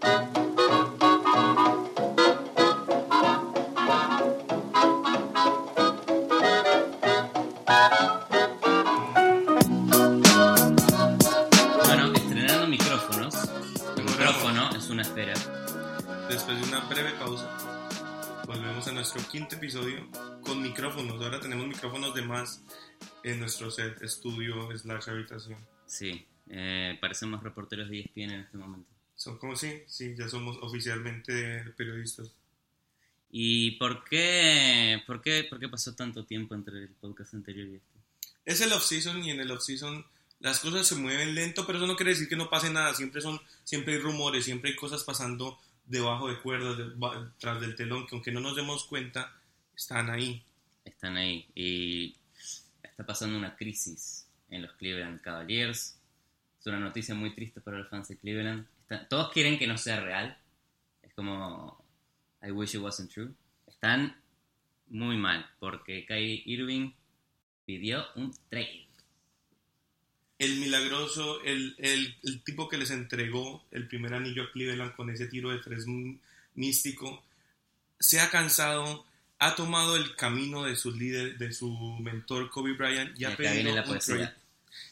Bueno, estrenando micrófonos. El micrófono es una esfera. Después de una breve pausa, volvemos a nuestro quinto episodio con micrófonos. Ahora tenemos micrófonos de más en nuestro set, estudio, slash habitación. Sí, eh, parecemos reporteros de ESPN en este momento. Son como sí, sí, ya somos oficialmente periodistas. ¿Y por qué, por qué, por qué pasó tanto tiempo entre el podcast anterior y este? Es el off-season y en el off-season las cosas se mueven lento, pero eso no quiere decir que no pase nada. Siempre, son, siempre hay rumores, siempre hay cosas pasando debajo de cuerdas, de- tras del telón, que aunque no nos demos cuenta, están ahí. Están ahí y está pasando una crisis en los Cleveland Cavaliers. Es una noticia muy triste para los fans de Cleveland. Todos quieren que no sea real. Es como I wish it wasn't true. Están muy mal porque Kyrie Irving pidió un trade. El milagroso, el, el, el tipo que les entregó el primer anillo a Cleveland con ese tiro de tres místico, se ha cansado, ha tomado el camino de su líder, de su mentor Kobe Bryant y Y ha pedido un poesía.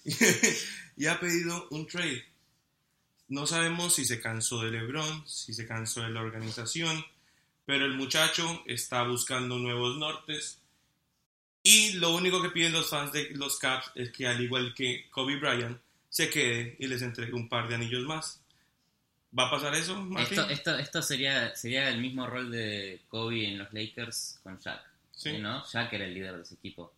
trade. y ha pedido un trade. No sabemos si se cansó de LeBron, si se cansó de la organización, pero el muchacho está buscando nuevos nortes. Y lo único que piden los fans de los Caps es que, al igual que Kobe Bryant, se quede y les entregue un par de anillos más. ¿Va a pasar eso, Martín? Esto, esto, esto sería, sería el mismo rol de Kobe en los Lakers con Shaq. Sí. ¿sí, ¿no? Shaq era el líder de ese equipo.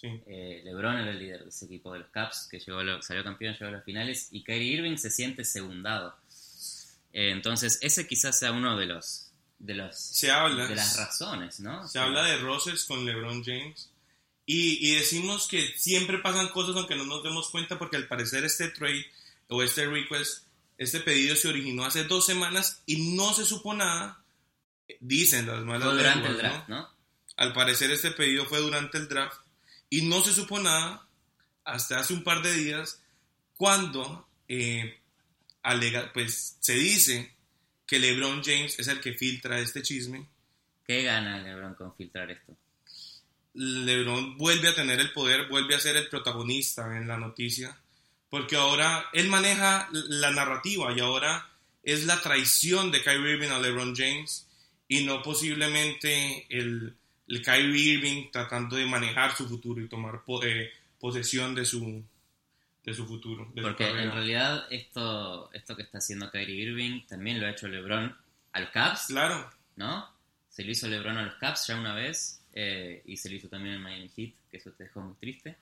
Sí. Eh, LeBron era el líder de ese equipo de los Caps, que llegó lo- salió campeón, llegó a las finales, y Kyrie Irving se siente segundado. Eh, entonces, ese quizás sea uno de los de los Se habla. de las razones, ¿no? Se habla de roces con LeBron James. Y, y decimos que siempre pasan cosas aunque no nos demos cuenta porque al parecer este trade o este request, este pedido se originó hace dos semanas y no se supo nada. Dicen las malas Fue durante lenguas, el ¿no? draft, ¿no? Al parecer este pedido fue durante el draft y no se supo nada hasta hace un par de días cuando eh, alega, pues se dice que LeBron James es el que filtra este chisme. ¿Qué gana LeBron con filtrar esto? LeBron vuelve a tener el poder, vuelve a ser el protagonista en la noticia, porque ahora él maneja la narrativa y ahora es la traición de Kyrie Irving a LeBron James y no posiblemente el, el Kyrie Irving tratando de manejar su futuro y tomar po- eh, posesión de su, de su futuro. de su Porque en realidad esto, esto que está haciendo Kyrie Irving también lo ha hecho LeBron a los Caps, Claro, ¿no? Se lo hizo LeBron a los Caps ya una vez eh, y se lo hizo también en Miami Heat, que eso te dejó muy triste.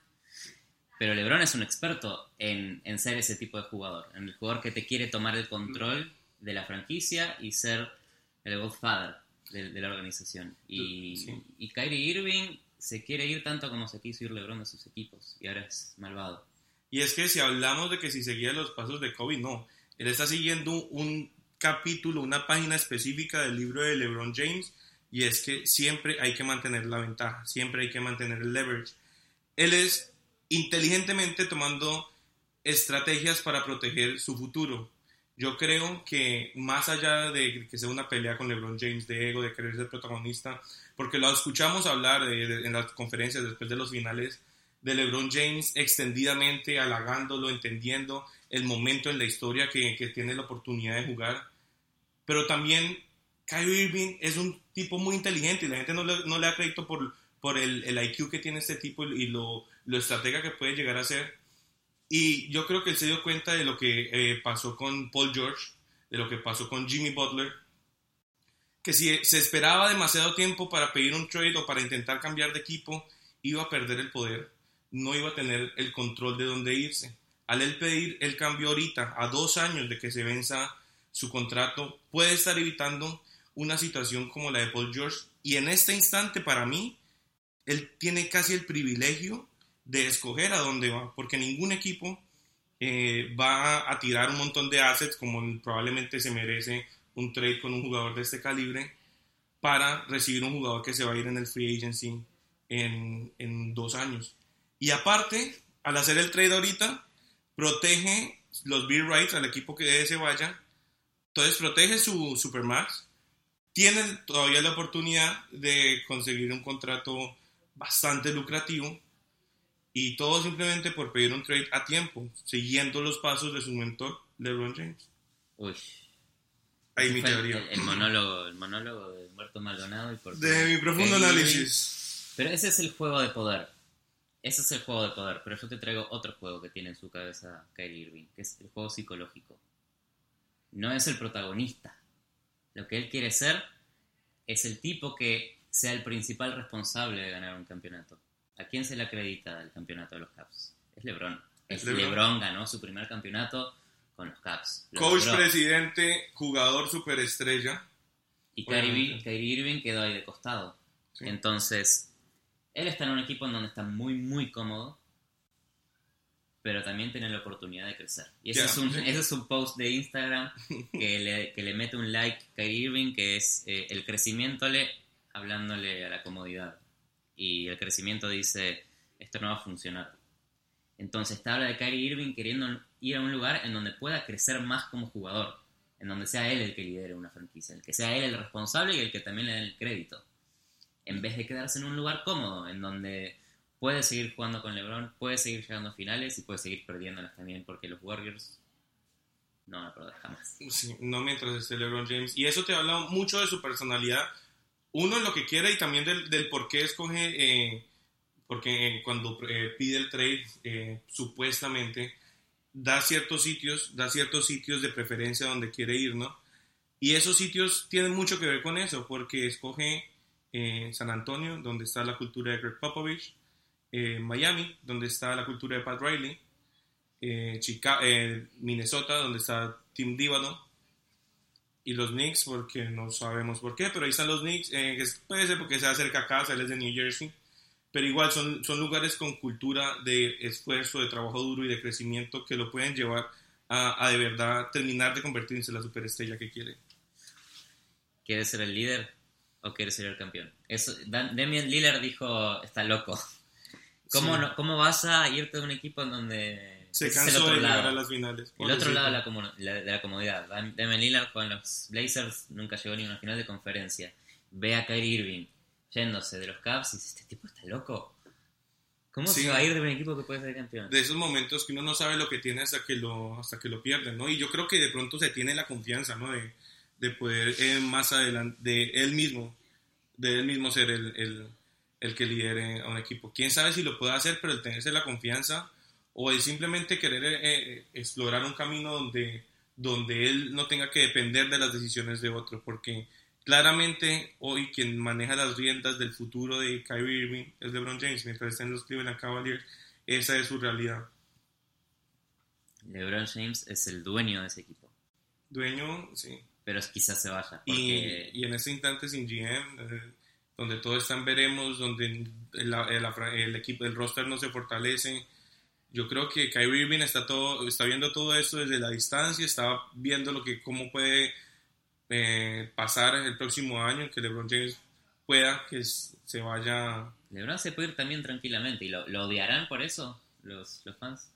Pero LeBron es un experto en, en ser ese tipo de jugador, en el jugador que te quiere tomar el control de la franquicia y ser el godfather de, de la organización. Y, Sí. y Kyrie Irving se quiere ir tanto como se quiso ir LeBron de sus equipos y ahora es malvado. Y es que si hablamos de que si seguía los pasos de Kobe, no. Él está siguiendo un capítulo, una página específica del libro de LeBron James, y es que siempre hay que mantener la ventaja, siempre hay que mantener el leverage. Él es inteligentemente tomando estrategias para proteger su futuro. Yo creo que más allá de que sea una pelea con LeBron James de ego, de querer ser protagonista, porque lo escuchamos hablar de- de- en las conferencias después de los finales, de LeBron James extendidamente, halagándolo, entendiendo el momento en la historia que, que tiene la oportunidad de jugar. Pero también Kyrie Irving es un tipo muy inteligente y la gente no le, no le da crédito por, por el, el IQ que tiene este tipo y lo, lo estratega que puede llegar a ser. Y yo creo que él se dio cuenta de lo que eh, pasó con Paul George, de lo que pasó con Jimmy Butler, que si se esperaba demasiado tiempo para pedir un trade o para intentar cambiar de equipo, iba a perder el poder, no iba a tener el control de dónde irse. Al él pedir el cambio ahorita, a dos años de que se venza su contrato, puede estar evitando una situación como la de Paul George. Y en este instante, para mí, él tiene casi el privilegio de escoger a dónde va, porque ningún equipo eh, va a tirar un montón de assets como probablemente se merece un trade con un jugador de este calibre para recibir un jugador que se va a ir en el free agency en, en dos años. Y aparte, al hacer el trade ahorita, protege los beat rights al equipo que se vaya Entonces protege su Supermax. Tiene todavía la oportunidad de conseguir un contrato bastante lucrativo. Y todo simplemente por pedir un trade a tiempo, siguiendo los pasos de su mentor, LeBron James. Uy. Ahí mi teoría. el- el monólogo, el monólogo de Humberto Maldonado. Y por De mi profundo análisis. Pero ese es el juego de poder. Ese es el juego de poder. Pero yo te traigo otro juego que tiene en su cabeza Kyrie Irving, que es el juego psicológico. No es el protagonista. Lo que él quiere ser es el tipo que sea el principal responsable de ganar un campeonato. ¿A quién se le acredita el campeonato de los Caps? Es LeBron. Es LeBron. LeBron ganó su primer campeonato con los Caps. Lo Coach, logró. presidente, jugador superestrella. Y Kyrie, Irving quedó ahí de costado. Sí. Entonces, él está en un equipo en donde está muy, muy cómodo, pero también tiene la oportunidad de crecer. Y ese, es, un, ese es un post de Instagram que le, que le mete un like a Kyrie Irving, que es eh, el crecimiento le hablándole a la comodidad. Y el crecimiento dice, esto no va a funcionar. Entonces te habla de Kyrie Irving queriendo ir a un lugar en donde pueda crecer más como jugador, en donde sea él el que lidere una franquicia, el que sea él el responsable y el que también le dé el crédito, en vez de quedarse en un lugar cómodo, en donde puede seguir jugando con LeBron, puede seguir llegando a finales y puede seguir perdiéndolas también, porque los Warriors no van a jamás. No mientras esté LeBron James. Y eso te habla mucho de su personalidad. Uno, lo que quiere y también del, del por qué escoge. eh, porque cuando eh, pide el trade, eh, supuestamente da ciertos sitios, da ciertos sitios de preferencia donde quiere ir, ¿no? Y esos sitios tienen mucho que ver con eso, porque escoge eh, San Antonio, donde está la cultura de Greg Popovich, eh, Miami, donde está la cultura de Pat Riley, eh, Chica- eh, Minnesota, donde está Tim Díbado, y los Knicks, porque no sabemos por qué, pero ahí están los Knicks, eh, puede ser porque se acerca a casa, él es de New Jersey, pero igual son, son lugares con cultura de esfuerzo, de trabajo duro y de crecimiento que lo pueden llevar a, a de verdad terminar de convertirse en la superestrella que quiere. ¿Quieres ser el líder o quieres ser el campeón? Eso, Damian Lillard dijo, está loco. ¿Cómo, Sí. no- ¿Cómo vas a irte a un equipo en donde Se ese cansó de llegar lado? a las finales. El otro lado de la, de la comodidad. Dam- Damian Lillard con los Blazers nunca llegó ni a una final de conferencia. Ve a Kyrie Irving yéndose de los Cavs y dice, este tipo está loco. ¿Cómo Sí. se va a ir de un equipo que puede ser campeón? de esos momentos que uno no sabe lo que tiene hasta que lo, hasta que lo pierde, ¿no? Y yo creo que de pronto se tiene la confianza, ¿no? De, de poder eh, más adelante, de él mismo, de él mismo ser el, el, el que lidere a un equipo. Quién sabe si lo puede hacer, pero el tenerse la confianza o el simplemente querer eh, eh, explorar un camino donde, donde él no tenga que depender de las decisiones de otro, porque claramente hoy quien maneja las riendas del futuro de Kyrie Irving es LeBron James, mientras está en los Cleveland Cavaliers, esa es su realidad. LeBron James es el dueño de ese equipo. Dueño, sí. Pero quizás se vaya. Y, Porque y en ese instante sin GM, eh, donde todo está en veremos, donde el, el- el equipo, el roster no se fortalece. Yo creo que Kyrie Irving está todo, está viendo todo esto desde la distancia, está viendo lo que cómo puede eh, pasar el próximo año, que LeBron James pueda que se vaya. LeBron se puede ir también tranquilamente. ¿Y lo, lo odiarán por eso los, los fans?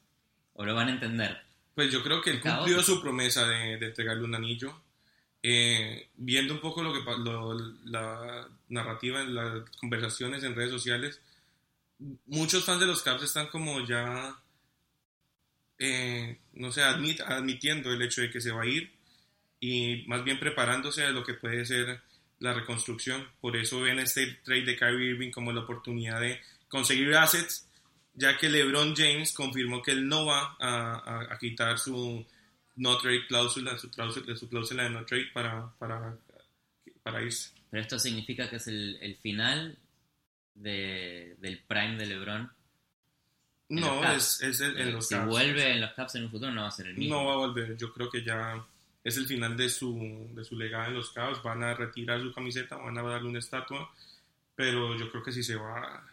¿O lo van a entender? Pues yo creo que él cumplió su promesa de, de entregarle un anillo. Eh, viendo un poco lo que lo- la narrativa las conversaciones en redes sociales, muchos fans de los Caps están como ya, eh, no sé, admit- admitiendo el hecho de que se va a ir y más bien preparándose a lo que puede ser la reconstrucción. Por eso ven este trade de Kyrie Irving como la oportunidad de conseguir assets, ya que LeBron James confirmó que él no va a, quitar su no trade cláusula, su cláusula, su cláusula de no trade para, para, para irse. Pero esto significa que es el final de- del prime de LeBron. No, Caps. es, es el- en los si Caps. vuelve en los Caps en un futuro no va a ser el mismo. No va a volver. Yo creo que ya es el final de su, de su legado en los Cavs. Van a retirar su camiseta, van a darle una estatua. Pero yo creo que si se va,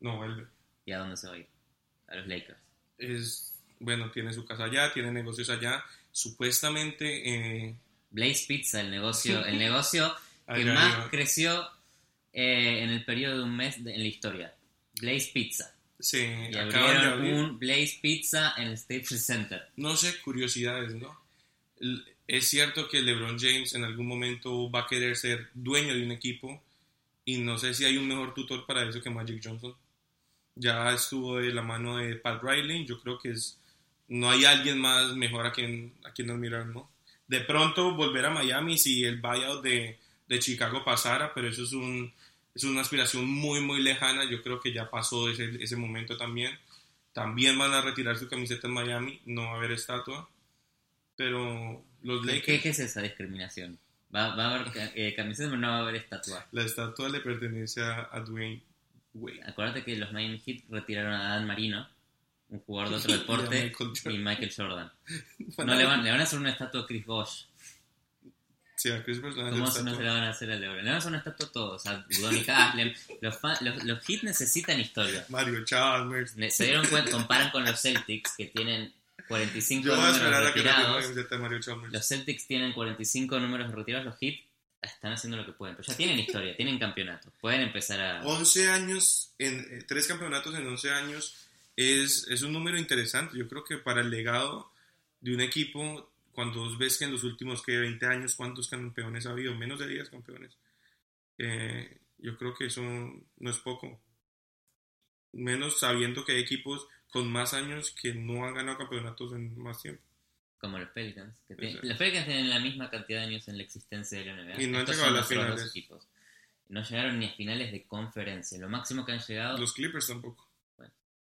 no vuelve. ¿Y a dónde se va a ir? A los Lakers. Es, bueno, tiene su casa allá, tiene negocios allá. Supuestamente, eh, Blaze Pizza, el negocio, el negocio que allá más creció eh, en el periodo de un mes de- en la historia. Blaze Pizza. Sí, Y acaban de abrieron abrir. un Blaze Pizza en el Staples Center. No sé, curiosidades, ¿no? Es cierto que LeBron James en algún momento va a querer ser dueño de un equipo y no sé si hay un mejor tutor para eso que Magic Johnson. Ya estuvo de la mano de Pat Riley, yo creo que es no hay alguien más mejor a quien, a quien admirar, ¿no? De pronto volver a Miami si el buyout de, de Chicago pasara, pero eso es, un, es una aspiración muy, muy lejana. Yo creo que ya pasó ese, ese momento también. También van a retirar su camiseta en Miami, no va a haber estatua. Pero los ¿Qué, Lakers, qué es esa discriminación? Va, va a haber eh, camisetas, pero no va a haber estatua. la estatua le pertenece a, a Dwayne Wade. Acuérdate que los Miami Heat retiraron a Dan Marino, un jugador de otro Y deporte, Michael Jordan. y Michael Jordan. No, le, van, le van a hacer una estatua a Chris Bosh. Sí, a Chris le van a ¿Cómo hacer no se la van a hacer a LeBron? Le van a hacer una estatua a todos, a Haslem. Los, los, los Heat necesitan historia. Mario Chalmers. Ne- Se dieron cuenta, comparan con los Celtics, que tienen 45 Yo voy a números esperar a que la retirados. camiseta de Mario Chalmers. Los Celtics tienen 45 números retirados, los Heat están haciendo lo que pueden. Pero ya tienen historia, tienen campeonato. Pueden empezar a... 11 años, en eh, tres campeonatos en 11 años, es, es un número interesante. Yo creo que para el legado de un equipo, cuando ves que en los últimos que 20 años, ¿cuántos campeones ha habido? Menos de 10 campeones. Eh, yo creo que eso no es poco. Menos sabiendo que hay equipos con más años que no han ganado campeonatos en más tiempo. Como los Pelicans. que tienen- los Pelicans tienen la misma cantidad de años en la existencia de la NBA. Y no han Estos llegado son a las finales. equipos. No llegaron ni a finales de conferencia. Lo máximo que han llegado... Los Clippers tampoco.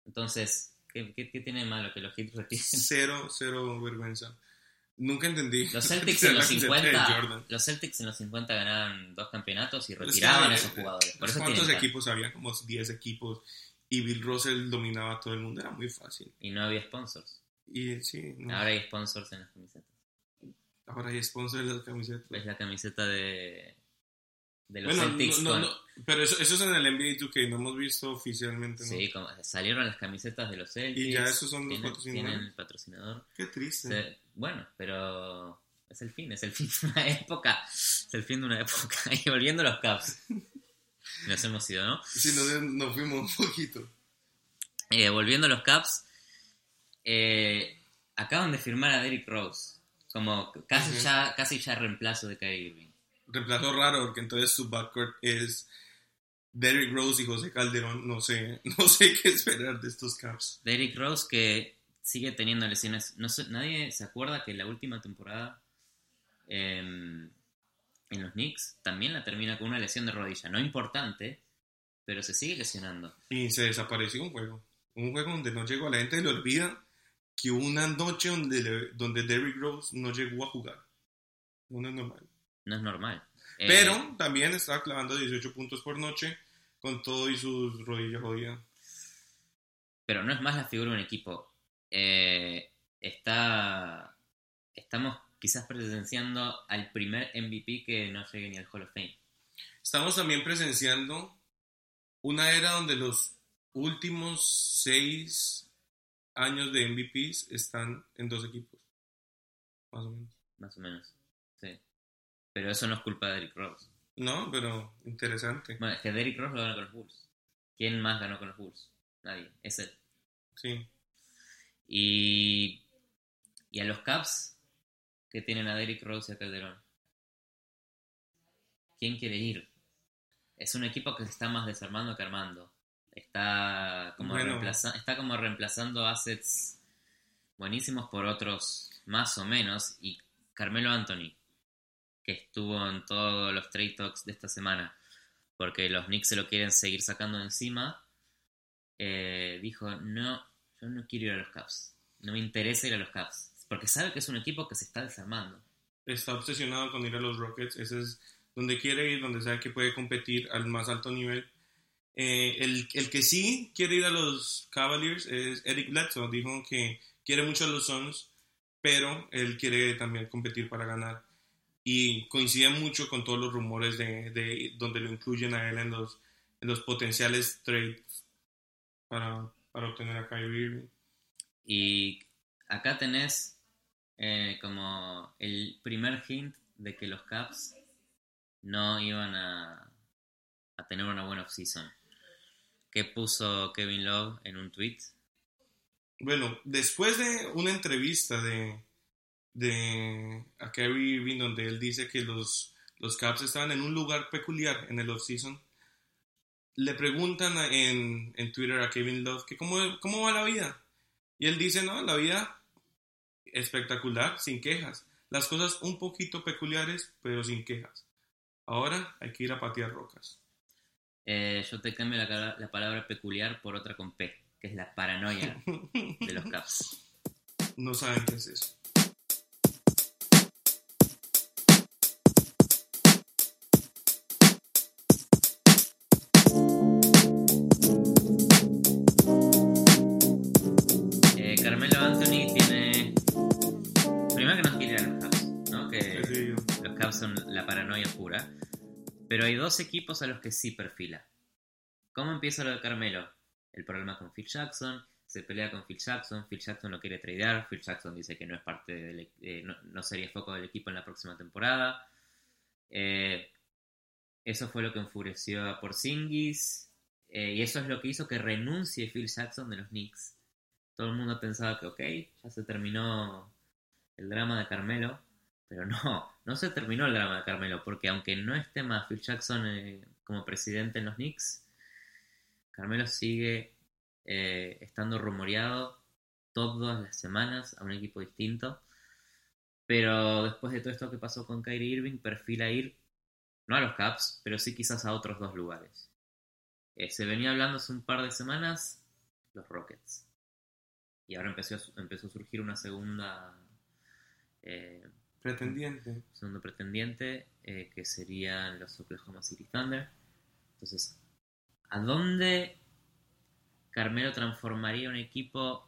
Entonces, ¿qué, qué, qué tiene de malo que los Heat retiren? Cero, cero vergüenza. Nunca entendí. Los Celtics en los camiseta de 50, Jordan. los Celtics en los 50 ganaban dos campeonatos y es retiraban a eh, esos jugadores. Por eso ¿Cuántos equipos había? Como 10 equipos. Y Bill Russell dominaba a todo el mundo. Era muy fácil. Y no había sponsors. Y sí, no. Ahora hay sponsors en las camisetas. Ahora hay sponsor de las camisetas. ¿Ves la camiseta de, de los Bueno, Celtics? no, no, con- pero eso, eso es en el NBA 2K, no hemos visto oficialmente. Sí, como- salieron las camisetas de los Celtics. Y ya esos son los tienen, patrocinadores. tienen el patrocinador. Qué triste. Se- bueno, pero es el fin, es el fin de una época. Es el fin de una época. Y volviendo a los Caps. Nos hemos ido, ¿no? Si nos, nos fuimos un poquito. Eh, volviendo a los Caps, eh, acaban de firmar a Derrick Rose como casi, ya, casi ya reemplazo de Kyrie Irving. Reemplazo raro porque entonces su backcourt es Derrick Rose y José Calderón. No sé, no sé qué esperar de estos Caps. Derrick Rose que sigue teniendo lesiones. No sé, nadie se acuerda que la última temporada em, en los Knicks también la termina con una lesión de rodilla. No importante, pero se sigue lesionando. Y se desapareció un juego. Un juego donde no llegó. La gente le olvida que hubo una noche donde, le- donde Derrick Rose no llegó a jugar. No es normal. No es normal. Eh, Pero también estaba clavando 18 puntos por noche con todo y sus rodillas jodidas. pero no es más la figura de un equipo. Eh, está, estamos quizás presenciando al primer MVP que no llegue ni al Hall of Fame. Estamos también presenciando una era donde los últimos seis años de MVPs están en dos equipos. Más o menos. Más o menos. Sí. Pero eso no es culpa de Derrick Rose. No, pero interesante. Bueno, es que Derrick Rose lo ganó con los Bulls. ¿Quién más ganó con los Bulls? Nadie. Es él. Sí. Y, y a los Caps, que tienen a Derrick Rose y a Calderón. ¿Quién quiere ir? Es un equipo que se está más desarmando que armando. Está como, Bueno. está como reemplazando assets buenísimos por otros más o menos. Y Carmelo Anthony, que estuvo en todos los trade talks de esta semana, porque los Knicks se lo quieren seguir sacando encima, eh, dijo, no, no quiero ir a los Caps. No me interesa ir a los Caps. Porque sabe que es un equipo que se está desarmando. Está obsesionado con ir a los Rockets. Ese es donde quiere ir, donde sabe que puede competir al más alto nivel. Eh, el, el que sí quiere ir a los Cavaliers es Eric Bledsoe. Dijo que quiere mucho a los Suns, pero él quiere también competir para ganar. Y coincide mucho con todos los rumores de, de donde lo incluyen a él en los, en los potenciales trades para, para obtener a Kyrie Irving. Y acá tenés eh, como el primer hint de que los Caps no iban a, a tener una buena offseason. Que puso Kevin Love en un tweet. Bueno, después de una entrevista de, de a Kyrie Irving donde él dice que los, los Caps estaban en un lugar peculiar en el offseason. Le preguntan en, en Twitter a Kevin Love que cómo, cómo va la vida. Y él dice, no, la vida espectacular, sin quejas. Las cosas un poquito peculiares, pero sin quejas. Ahora hay que ir a patear rocas. Eh, yo te cambio la, la palabra peculiar por otra con P, que es la paranoia de los Caps. No saben qué es eso. Son la paranoia pura. Pero hay dos equipos a los que sí perfila. ¿Cómo empieza lo de Carmelo? El problema con Phil Jackson. Se pelea con Phil Jackson. Phil Jackson lo quiere tradear. Phil Jackson dice que no es parte e- eh, no, no sería foco del equipo en la próxima temporada. Eh, eso fue lo que enfureció a Porzingis. eh, y eso es lo que hizo que renuncie Phil Jackson de los Knicks. Todo el mundo pensaba que, ok, ya se terminó el drama de Carmelo. Pero no, no se terminó el drama de Carmelo, porque aunque no esté más Phil Jackson eh, como presidente en los Knicks, Carmelo sigue eh, estando rumoreado todas las semanas a un equipo distinto. Pero después de todo esto que pasó con Kyrie Irving, perfila ir no a los Caps, pero sí quizás a otros dos lugares. Eh, se venía hablando hace un par de semanas los Rockets. Y ahora empezó, empezó a surgir una segunda Pretendiente. segundo pretendiente, eh, que serían los Oklahoma City Thunder. Entonces, ¿a dónde Carmelo transformaría un equipo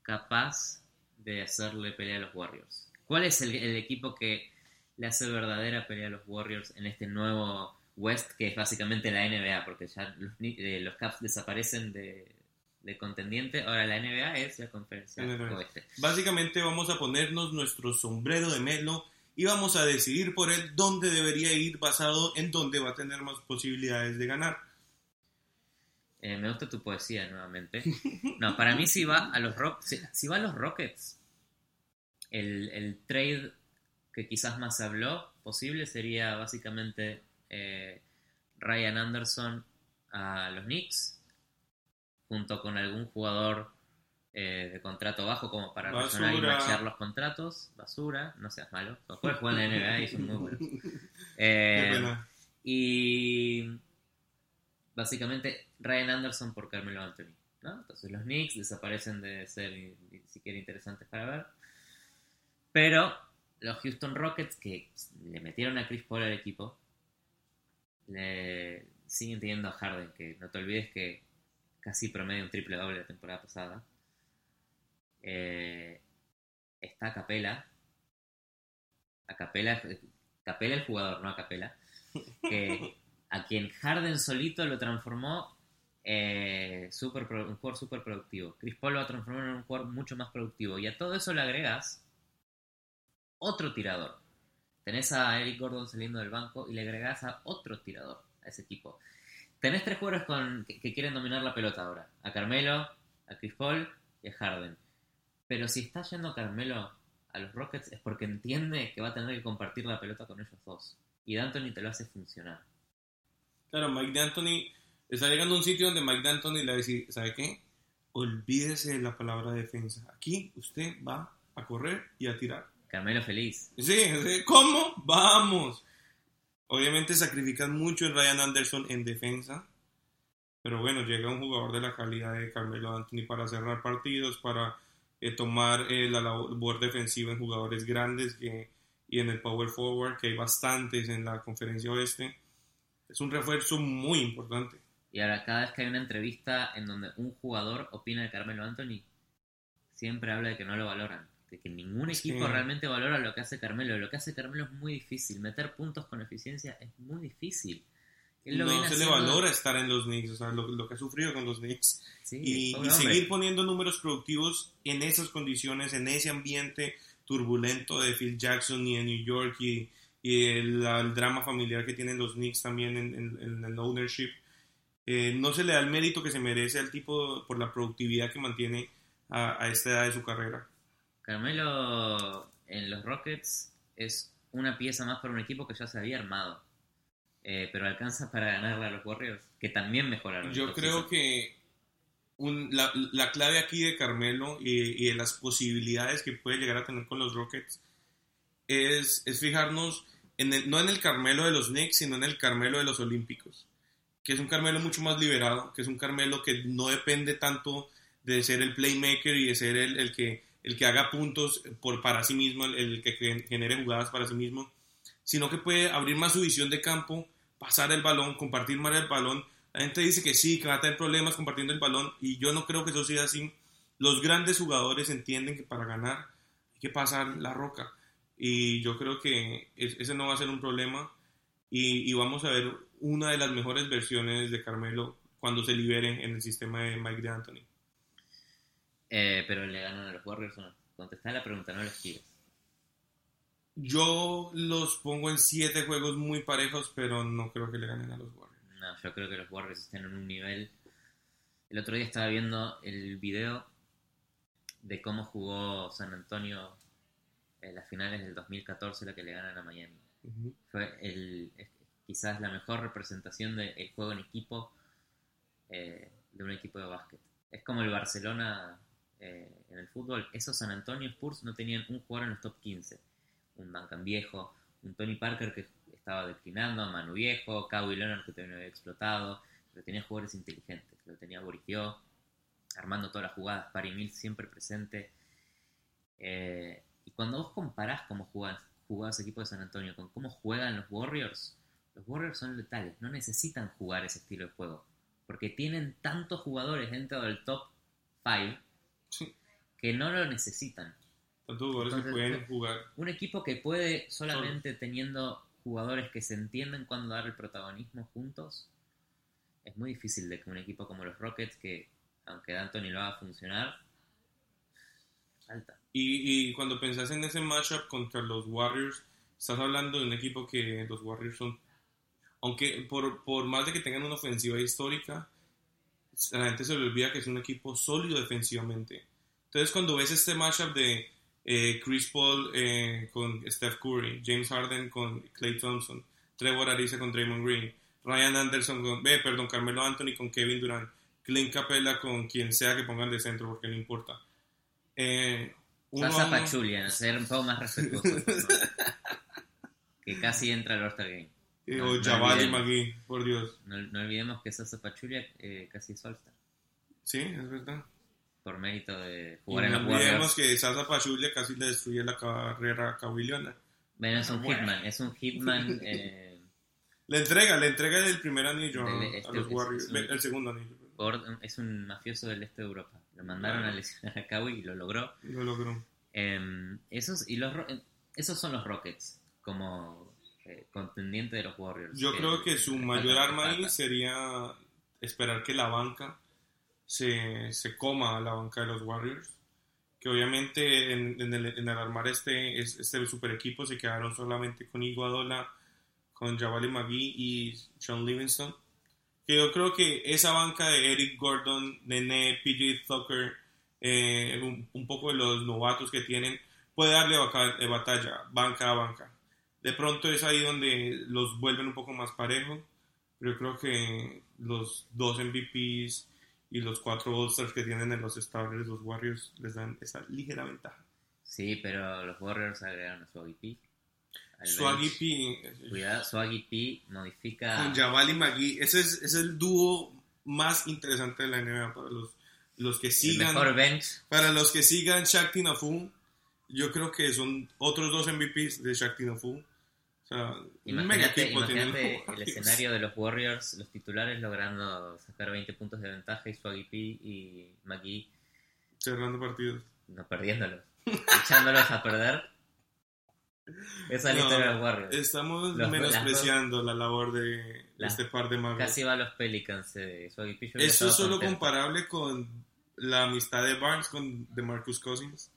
capaz de hacerle pelea a los Warriors? ¿Cuál es el, equipo que le hace verdadera pelea a los Warriors en este nuevo West, que es básicamente la NBA? Porque ya los, eh, los Caps desaparecen de, de contendiente, ahora la NBA es la conferencia NBA. oeste. Básicamente vamos a ponernos nuestro sombrero de Melo y vamos a decidir por él dónde debería ir basado en dónde va a tener más posibilidades de ganar. Eh, me gusta tu poesía nuevamente. No, para mí si va a los Rock, si, si va a los Rockets, el, el trade que quizás más habló posible sería básicamente eh, Ryan Anderson a los Knicks, junto con algún jugador eh, de contrato bajo como para y Basura. machear los contratos. Basura, no seas malo. Los jugadores juegan en la NBA y son muy buenos. Eh, y básicamente Ryan Anderson por Carmelo Anthony. ¿no? Entonces los Knicks desaparecen de ser ni siquiera interesantes para ver. Pero los Houston Rockets, que le metieron a Chris Paul al equipo, le siguen teniendo a Harden, que no te olvides que casi promedio un triple doble la temporada pasada. Eh, está Capela. A Capela, Capela el jugador, no a Capela. Que a quien Harden solito lo transformó eh, super un jugador súper productivo. Chris Paul lo transformó en un jugador mucho más productivo. Y a todo eso le agregas otro tirador. Tenés a Eric Gordon saliendo del banco y le agregás a otro tirador a ese equipo. Tenés tres jugadores con, que, que quieren dominar la pelota ahora. A Carmelo, a Chris Paul y a Harden. Pero si está yendo Carmelo a los Rockets es porque entiende que va a tener que compartir la pelota con ellos dos. Y D'Antoni te lo hace funcionar. Claro, Mike D'Antoni está llegando a un sitio donde Mike D'Antoni le va a decir, ¿sabe qué? Olvídese de la palabra defensa. Aquí usted va a correr y a tirar. Carmelo feliz. Sí, sí, ¿cómo? Vamos. Obviamente sacrifican mucho en Ryan Anderson en defensa. Pero bueno, llega un jugador de la calidad de Carmelo Anthony para cerrar partidos, para eh, tomar eh, la labor defensiva en jugadores grandes que, y en el power forward, que hay bastantes en la conferencia oeste. Es un refuerzo muy importante. Y ahora, cada vez que hay una entrevista en donde un jugador opina de Carmelo Anthony, siempre habla de que no lo valoran. De que ningún equipo realmente valora lo que hace Carmelo. Lo que hace Carmelo es muy difícil. Meter puntos con eficiencia es muy difícil. Él lo no se le valora estar en los Knicks, o sea, lo, lo que ha sufrido con los Knicks. Sí, y, seguir poniendo números productivos en esas condiciones, en ese ambiente turbulento de Phil Jackson y de New York y, y el, el drama familiar que tienen los Knicks también en, en- en el ownership. Eh, no se le da el mérito que se merece al tipo por la productividad que mantiene a, a esta edad de su carrera. Carmelo en los Rockets es una pieza más para un equipo que ya se había armado. Eh, pero alcanza para ganarle a los Warriors, que también mejoraron. Yo creo que un- la, la clave aquí de Carmelo y, y de las posibilidades que puede llegar a tener con los Rockets es, es fijarnos en el- no en el Carmelo de los Knicks, sino en el Carmelo de los Olímpicos, que es un Carmelo mucho más liberado, que es un Carmelo que no depende tanto de ser el playmaker y de ser el, el que, el que haga puntos por, para sí mismo, el, que gen- genere jugadas para sí mismo, sino que puede abrir más su visión de campo, pasar el balón, compartir más el balón. La gente dice que sí, que va a tener problemas compartiendo el balón y yo no creo que eso sea así. Los grandes jugadores entienden que para ganar hay que pasar la roca y yo creo que es- ese no va a ser un problema y, y vamos a ver una de las mejores versiones de Carmelo cuando se libere en el sistema de Mike D'Antoni. Eh, pero le ganan a los Warriors o no. Contestá la pregunta, no los tires. Yo los pongo en siete juegos muy parejos, pero no creo que le ganen a los Warriors. No, yo creo que los Warriors están en un nivel. El otro día estaba viendo el video de cómo jugó San Antonio en las finales del 2014, la que le ganan a Miami. Fue el, quizás la mejor representación del juego en equipo eh, de un equipo de básquet. Es como el Barcelona en el fútbol. Esos San Antonio Spurs no tenían un jugador en los top 15. Un Duncan viejo, un Tony Parker que estaba declinando, Manu viejo, Kawhi Leonard que también había explotado, pero tenía jugadores inteligentes. Lo tenía Boris armando todas las jugadas, Parry Mills siempre presente. Eh, y cuando vos comparás cómo juegan, jugaba ese equipo de San Antonio con cómo juegan los Warriors, los Warriors son letales, no necesitan jugar ese estilo de juego, porque tienen tantos jugadores dentro del top 5 Sí. que no lo necesitan. Entonces, pueden jugar. Un equipo que puede solamente teniendo jugadores que se entienden cuándo dar el protagonismo juntos, es muy difícil de que un equipo como los Rockets, que aunque D'Antoni lo haga funcionar, falta. Y, y cuando pensás en ese matchup contra los Warriors, estás hablando de un equipo que los Warriors son, aunque por, por más de que tengan una ofensiva histórica, la gente se le olvida que es un equipo sólido defensivamente. Entonces cuando ves este matchup de eh, Chris Paul eh, con Steph Curry, James Harden con Clay Thompson, Trevor Ariza con Draymond Green, Ryan Anderson con, eh, perdón, Carmelo Anthony con Kevin Durant, Clint Capella con quien sea que pongan de centro porque no importa. Eh, uno a Sasa uno- Pachulia, ser un poco más respetuoso. que casi entra al All-Star Game. No, o no Jabari olvidemos. Magui, por Dios. No, no olvidemos que Sasa Pachulia eh, casi es All-Star. Sí, es verdad. Por mérito de Y jugar en no los olvidemos que Sasa Pachulia casi le destruye la carrera a. Bueno, es un Bueno. hitman. Es un hitman. eh, Le entrega, le entrega el primer anillo a- este- los Warriors. un- el segundo anillo. por- es un mafioso del este de Europa. Lo mandaron a lesionar a Kawhi y lo logró. Lo logró. Eh, esos, y los, esos son los Rockets como eh, contendiente de los Warriors. Yo creo que su mayor arma ahí sería esperar que la banca se, se coma a la banca de los Warriors. Que obviamente en, en el, en el armar este, es- este super equipo se quedaron solamente con Iguadola, con Javale McGee y Sean Livingston. Que yo creo que esa banca de Eric Gordon, Nene, PJ Tucker, eh, un, un poco de los novatos que tienen, puede darle eh, batalla, banca a banca. De pronto es ahí donde los vuelven un poco más parejos, pero yo creo que los dos MVPs y los cuatro All-Stars que tienen en los estables, los Warriors, les dan esa ligera ventaja. Sí, pero los Warriors agregaron a Swaggy P. Swaggy. P Cuidado, Swaggy P modifica. con Javali McGee, ese es, es el dúo más interesante de la NBA para los, los que el sigan. mejor bench. Para los que sigan Shaq Tinafu, yo creo que son otros dos MVPs de Shaq Tinafu. Sea, Imagínate, imagínate el escenario de los Warriors, los titulares logrando sacar 20 puntos de ventaja y Swaggy P y McGee Cerrando partidos. no perdiéndolos, echándolos a perder. Esa es la No, historia de los Warriors. Estamos Los- menospreciando la labor de Las- este par de magos. Casi va a los Pelicans de Swaggy P. Eso es solo contento. comparable con la amistad de Barnes con DeMarcus Cousins,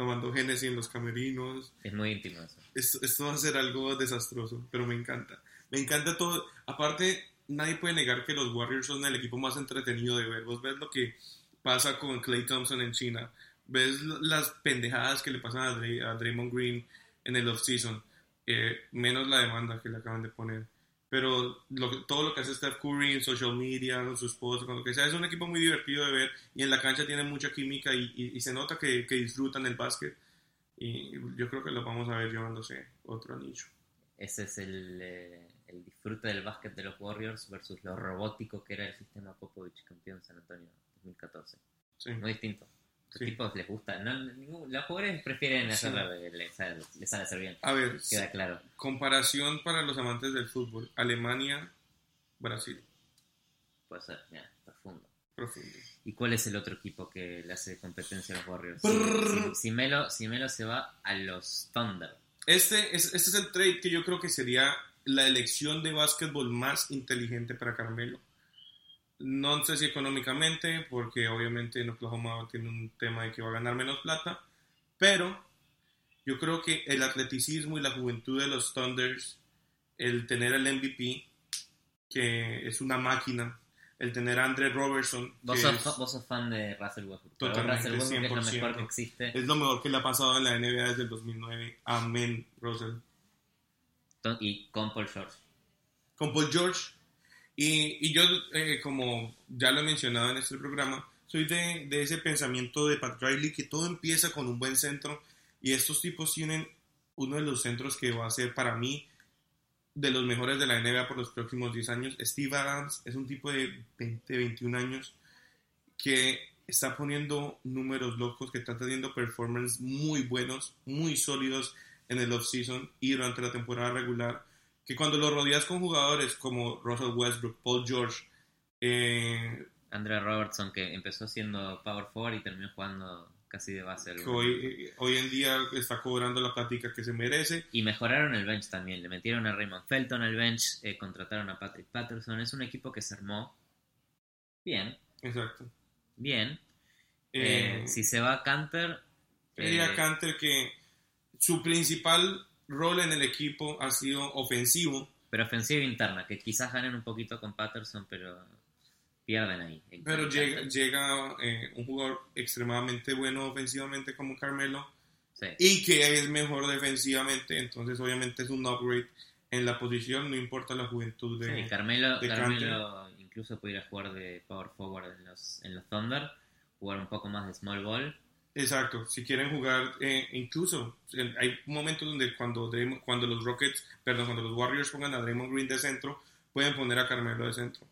tomando Genesis en los camerinos. Es muy íntimo eso. Esto, esto va a ser algo desastroso, pero me encanta. Me encanta todo. Aparte, nadie puede negar que los Warriors son el equipo más entretenido de ver. Vos ves lo que pasa con Clay Thompson en China. ves las pendejadas que le pasan a, Dray- a Draymond Green en el offseason, eh, menos la demanda que le acaban de poner. Pero lo todo lo que hace Steph Curry en social media, con su esposa, con lo que sea, es un equipo muy divertido de ver y en la cancha tiene mucha química y, y- y se nota que, que disfrutan el básquet. Y yo creo que lo vamos a ver llevándose otro anillo. Ese es el, eh, el disfrute del básquet de los Warriors versus lo robótico que era el sistema Popovich campeón San Antonio 2014. Sí. Muy distinto. Los Sí. tipos les gusta. No, los jugadores prefieren Sí. hacerlo, les sale, les sale hacer bien. A ver, Queda claro. comparación para los amantes del fútbol. Alemania, Brasil. Puede ser, mira, profundo. Profundo. ¿Y cuál es el otro equipo que le hace competencia a los Warriors? Si, si Melo, si Melo se va a los Thunder. Este es, este es el trade que yo creo que sería la elección de básquetbol más inteligente para Carmelo. No sé si económicamente, porque obviamente en Oklahoma tiene un tema de que va a ganar menos plata, pero yo creo que el atleticismo y la juventud de los Thunders, el tener el MVP, que es una máquina, el tener a Andre Robertson, Vos sos, es, vos sos fan de Russell Westbrook. Totalmente, Russell Westbrook es lo mejor 100%. que existe. es lo mejor que le ha pasado en la NBA desde el 2009. Amén, Russell. Y con Paul George. con Paul George. Y, y yo, eh, como ya lo he mencionado en este programa, soy de, de ese pensamiento de Pat Riley que todo empieza con un buen centro y estos tipos tienen uno de los centros que va a ser para mí de los mejores de la NBA por los próximos 10 años. Steve Adams es un tipo de 20, 21 años que está poniendo números locos, que está teniendo performances muy buenos, muy sólidos en el off-season y durante la temporada regular que cuando lo rodeas con jugadores como Russell Westbrook, Paul George, eh, Andrea Robertson, que empezó siendo power forward y terminó jugando casi de base. que hoy, eh, hoy en día está cobrando la plática que se merece. Y mejoraron el bench también. Le metieron a Raymond Felton al bench, eh, contrataron a Patrick Patterson. Es un equipo que se armó bien, Exacto. bien. Eh, Eh, si se va Canter, Diría eh, Canter que su principal rol en el equipo ha sido ofensivo, pero ofensiva interna, que quizás ganen un poquito con Patterson, pero pierden ahí. pero llega, llega eh, un jugador extremadamente bueno ofensivamente como Carmelo Sí. y que es mejor defensivamente, entonces obviamente es un upgrade en la posición, no importa la juventud de... Sí, Carmelo, de Carmelo incluso pudiera jugar de power forward en los, en los Thunder, jugar un poco más de small ball. Exacto, si quieren jugar, eh, incluso hay momentos donde cuando, cuando los Rockets, perdón, cuando los Warriors pongan a Draymond Green de centro, pueden poner a Carmelo de centro.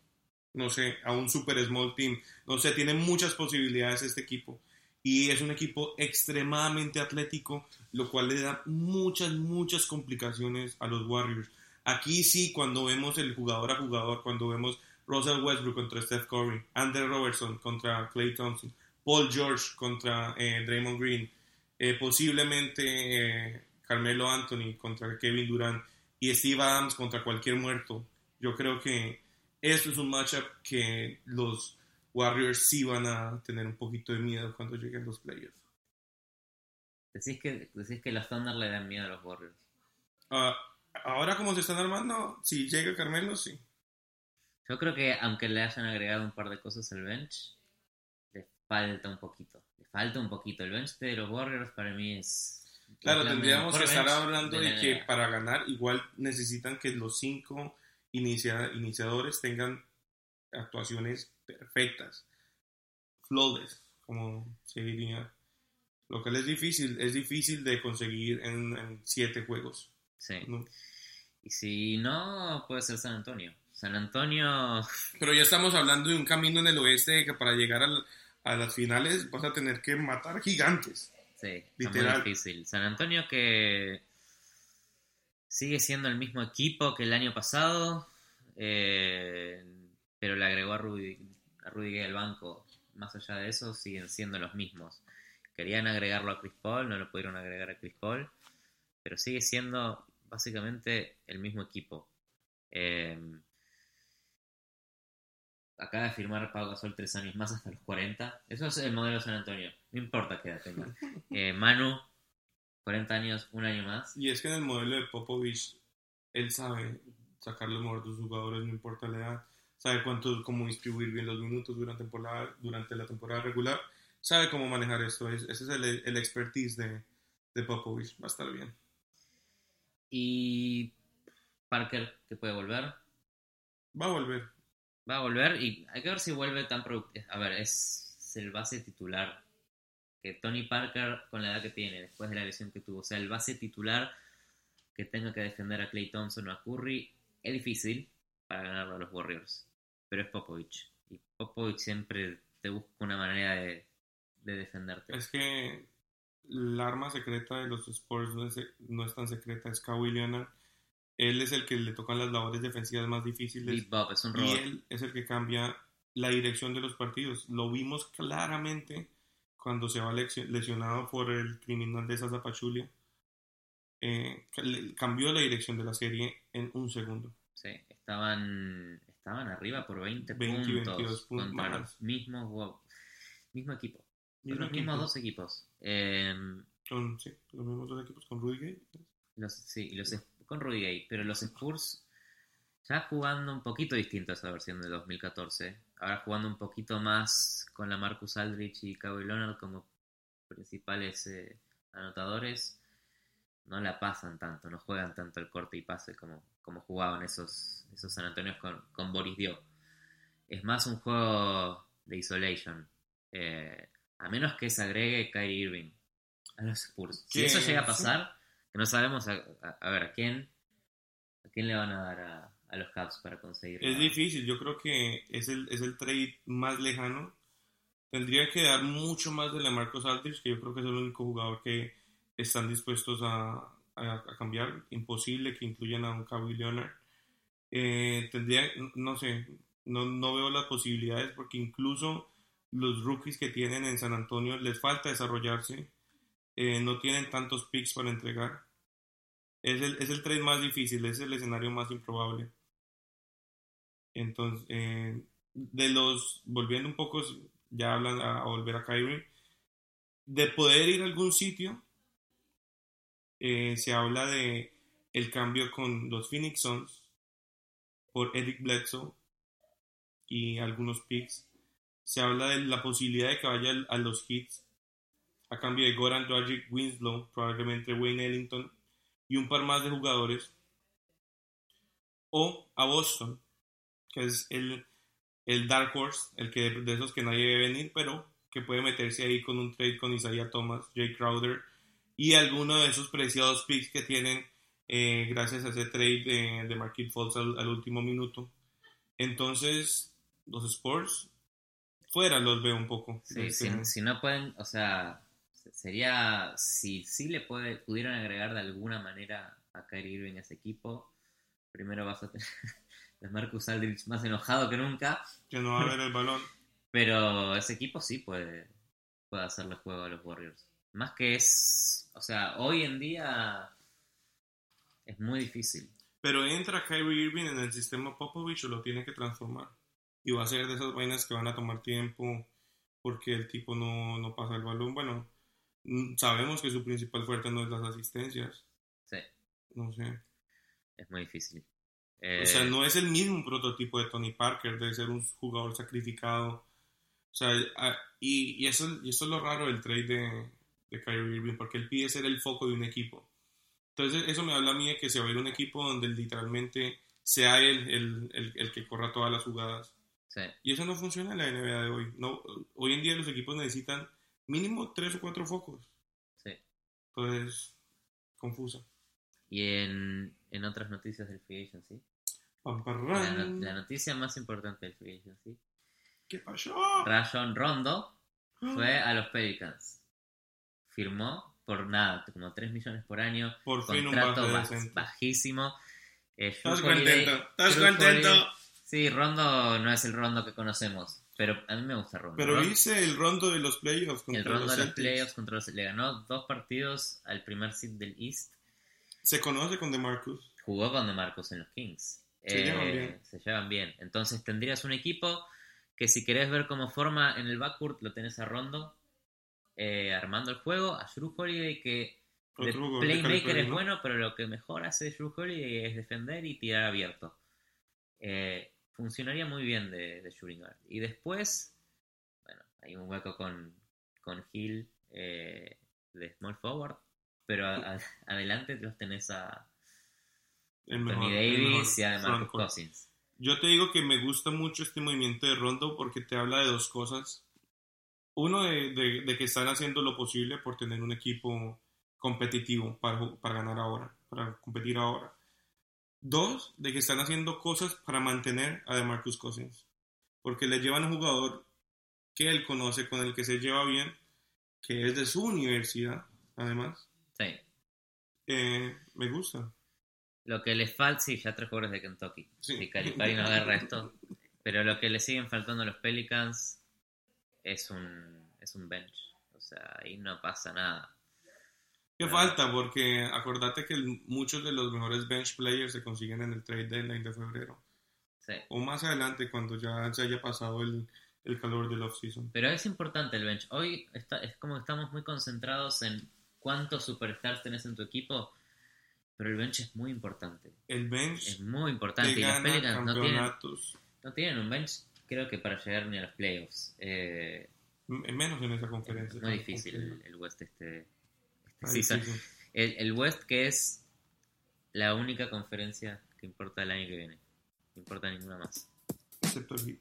No sé, a un super small team. No sé, tiene muchas posibilidades este equipo. Y es un equipo extremadamente atlético, lo cual le da muchas, muchas complicaciones a los Warriors. Aquí sí, cuando vemos el jugador a jugador, cuando vemos Russell Westbrook contra Steph Curry, Andre Robertson contra Clay Thompson, Paul George contra eh, Draymond Green, eh, posiblemente eh, Carmelo Anthony contra Kevin Durant y Steve Adams contra cualquier muerto. Yo creo que esto es un matchup que los Warriors sí van a tener un poquito de miedo cuando lleguen los playoffs. Decís que, decís que los Thunder le dan miedo a los Warriors. Ah, ahora como se están armando, si llega Carmelo, sí. Yo creo que aunque le hayan agregado un par de cosas al bench, falta un poquito. Le falta un poquito. El bench de los Warriors para mí es... Claro, tendríamos que estar hablando de que para ganar igual necesitan que los cinco inicia- iniciadores tengan actuaciones perfectas, flawless, como se diría. Lo que es difícil, es difícil de conseguir en, en siete juegos. Sí. ¿no? Y si no, puede ser San Antonio. San Antonio... Pero ya estamos hablando de un camino en el oeste que para llegar al- a las finales vas a tener que matar gigantes. Sí, Literal. muy difícil. San Antonio que sigue siendo el mismo equipo que el año pasado, eh, pero le agregó a Rudy, a Rudy Gay al banco. Más allá de eso, siguen siendo los mismos. Querían agregarlo a Chris Paul, no lo pudieron agregar a Chris Paul, pero sigue siendo básicamente el mismo equipo. Eh, acaba de firmar Pau Gasol tres años más hasta los 40. Eso es el modelo de San Antonio. No importa qué edad tenga. Eh, Manu, 40 años, un año más. Y es que en el modelo de Popovich, él sabe sacar lo mejor de sus jugadores, no importa la edad, sabe cuánto, cómo distribuir bien los minutos durante, temporada, durante la temporada regular sabe cómo manejar esto. Es- ese es el, el expertise de, de Popovich. Va a estar bien. Y Parker, que puede volver. Va a volver. Va a volver y hay que ver si vuelve tan productivo. A ver, es el base titular. Que Tony Parker, con la edad que tiene, después de la lesión que tuvo, o sea, el base titular que tenga que defender a Clay Thompson o a Curry, es difícil para ganarlo a los Warriors. Pero es Popovich. Y Popovich siempre te busca una manera de, de defenderte. Es que la arma secreta de los Spurs no es, no es tan secreta, es Kawhi Leonard. Él es el que le tocan las labores defensivas más difíciles Bob es un y él es el que cambia la dirección de los partidos. Lo vimos claramente cuando se va lesionado por el criminal de Sasa Pachulia. Eh, cambió la dirección de la serie en un segundo. Sí, estaban, estaban arriba por 20, 20 y puntos 22 puntos contra más. los mismos, wow, mismo equipo. Mismo los mismos dos equipos. Eh, Con, sí, los mismos dos equipos con Rudy Gay. los, sí, los, con Rudy Gay, pero los Spurs ya jugando un poquito distinto a esa versión de 2014. Ahora jugando un poquito más con la Marcus Aldrich y Kawhi Leonard como principales eh, anotadores. No la pasan tanto, no juegan tanto el corte y pase como, como jugaban esos, esos San Antonios con, con Boris Dio. Es más un juego de isolation. eh, a menos que se agregue Kyrie Irving a los Spurs. Si eso llega a pasar, que no sabemos a, a- a ver a quién a quién le van a dar a, a los Caps para conseguir. Es difícil, yo creo que es el, es el trade más lejano. Tendría que dar mucho más de la Marcos Aldridge, que yo creo que es el único jugador que están dispuestos a, a- a cambiar. Imposible que incluyan a un Kawhi Leonard. Eh, tendría, no sé, no, no veo las posibilidades porque incluso los rookies que tienen en San Antonio les falta desarrollarse. Eh, no tienen tantos picks para entregar. Es el, es el trade más difícil, es el escenario más improbable. Entonces, eh, de los, volviendo un poco, ya hablan a, volver a Kyrie, de poder ir a algún sitio, eh, se habla de el cambio con los Phoenix Suns por Eric Bledsoe y algunos picks. Se habla de la posibilidad de que vaya a los Hits a cambio de Goran Dragic, Winslow, probablemente Wayne Ellington y un par más de jugadores. O a Boston, que es el, el Dark Horse, el que de esos que nadie debe venir, pero que puede meterse ahí con un trade con Isaiah Thomas, Jay Crowder y alguno de esos preciados picks que tienen eh, gracias a ese trade de, de Marquis Fultz al, al último minuto. Entonces, los Spurs fuera los veo un poco. Sí, Este, si, si no pueden, o sea, se- sería, si sí le puede, pudieran agregar de alguna manera a Kyrie Irving a ese equipo, primero vas a tener a Marcus Aldridge más enojado que nunca, que no va a ver el balón. pero ese equipo sí puede, puede hacerle juego a los Warriors. Más que es, o sea, hoy en día es muy difícil. Pero entra Kyrie Irving en el sistema Popovich o lo tiene que transformar. Y va a ser de esas vainas que van a tomar tiempo porque el tipo no, no pasa el balón. Bueno, sabemos que su principal fuerte no es las asistencias. Sí, No sé. es muy difícil. O sea, Eh, no es el mismo prototipo de Tony Parker, de ser un jugador sacrificado. O sea, y, y eso, y eso es lo raro del trade de, de Kyrie Irving, porque él pide ser el foco de un equipo. Entonces, eso me habla a mí de que se va a ir un equipo donde literalmente sea él el, el, el que corra todas las jugadas. sí. Y eso no funciona en la NBA de hoy. No, hoy en día los equipos necesitan mínimo tres o cuatro focos. Sí. Entonces, confusa. Y en, en otras noticias del Free Agency, la, no- la noticia más importante del Free Agency, ¿Qué pasó? Rajon Rondo fue a los Pelicans. Firmó por nada, como 3 millones por año, Por fin un contrato base baj- decente. bajísimo. Eh, ¿Estás contento? ¿Estás contento? Sí, Rondo no es el Rondo que conocemos, pero a mí me gusta Rondo. Pero Rondo- hice el rondo de los playoffs contra el Rondo los de los playoffs contra los... Le ganó dos partidos al primer seed del East. Se conoce con DeMarcus. Jugó con DeMarcus en los Kings. Se Eh, llevan bien. Se llevan bien. Entonces tendrías un equipo que si querés ver cómo forma en el backcourt, lo tenés a Rondo eh, armando el juego, a Drew Holiday que de playmaker es ¿no? bueno, pero lo que mejor hace Drew Holiday es defender y tirar abierto. Eh, funcionaría muy bien de, de shooting guard. Y después, bueno, hay un hueco con, con Hill eh, de small forward, pero a- a- adelante los tenés a El Tony el Davis y a frontcourt. Cousins. Yo te digo que me gusta mucho este movimiento de Rondo porque te habla de dos cosas. Uno, de, de- de que están haciendo lo posible por tener un equipo competitivo para, para ganar ahora, para competir ahora. Dos, de que están haciendo cosas para mantener a DeMarcus Cousins. Porque le llevan a un jugador que él conoce, con el que se lleva bien, que es de su universidad, además. Sí. Eh, me gusta. Lo que les falta, sí, ya tres jugadores de Kentucky. Sí. Si Calipari no agarra esto. Pero lo que le siguen faltando a los Pelicans es un, es un bench. O sea, ahí no pasa nada. ¿Qué Ah. falta? Porque acordate que el- muchos de los mejores bench players se consiguen en el trade deadline de febrero. Sí. O más adelante, cuando ya se haya pasado el, el calor del off-season. Pero es importante el bench. Hoy está, es como que estamos muy concentrados en cuántos superstars tenés en tu equipo. Pero el bench es muy importante. El bench Es muy importante. Y los Pelicans no tienen, no tienen un bench, creo que para llegar ni a los playoffs. Eh, Menos en esa conferencia. es muy difícil el, el West este, El, el West que es la única conferencia que importa el año que viene. No importa ninguna más. Excepto el Heat.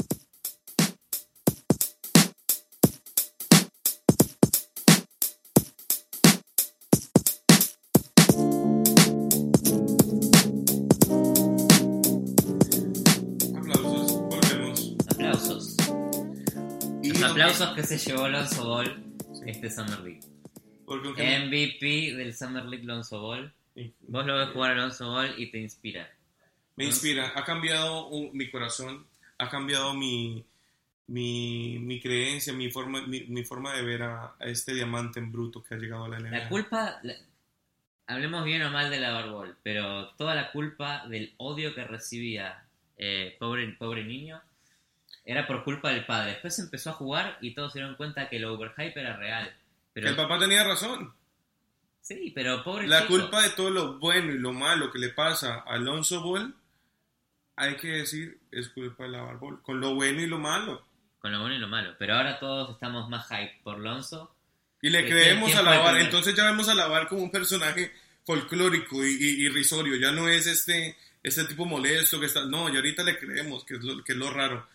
Aplausos, volvemos. Aplausos. Y Los aunque- aplausos que se llevó Lonzo Ball Sí. este Summer League. Porque aunque- MVP del Summer League Lonzo Ball. Sí. Vos lo ves jugar a Lonzo Ball y te inspira. Me inspira, ha cambiado mi corazón, ha cambiado mi, mi, mi creencia, mi forma, mi, mi forma de ver a, a este diamante en bruto que ha llegado a la NBA. La culpa, la- hablemos bien o mal de la Barbol, pero toda la culpa del odio que recibía eh, pobre, pobre niño era por culpa del padre. Después empezó a jugar y todos se dieron cuenta que el overhype era real. Pero, el papá tenía razón. sí, pero pobre La chico. culpa de todo lo bueno y lo malo que le pasa a Alonso Ball, hay que decir, es culpa de la Barbol. Con lo bueno y lo malo. Con lo bueno y lo malo. Pero ahora todos estamos más hype por Lonzo. Y le ¿Qué- creemos a Lavar. Entonces ya vemos a Lavar como un personaje folclórico y, y- irrisorio. Ya no es este, este tipo molesto que está. No, y ahorita le creemos, que es lo, que es lo raro.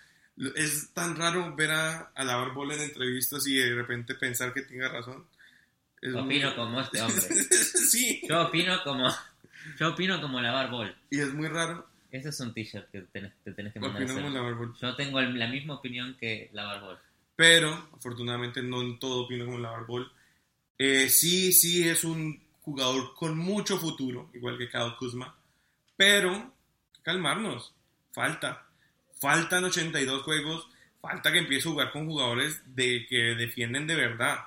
Es tan raro ver a, a Lavar Ball en entrevistas y de repente pensar que tenga razón. Es muy- Opino como este hombre. sí, Yo opino como. Yo opino como la Barbol. y es muy raro. Ese es un t-shirt que tenés, te tenés que mandar a Opinamos hacer. Lavar Ball. Yo tengo el- la misma opinión que la Barbol. Pero, afortunadamente, no en todo opino como Lavar Ball. Eh, sí, sí es un jugador con mucho futuro, igual que Kyle Kuzma. Pero, calmarnos. Falta. Faltan 82 juegos. Falta que empiece a jugar con jugadores de, que defienden de verdad.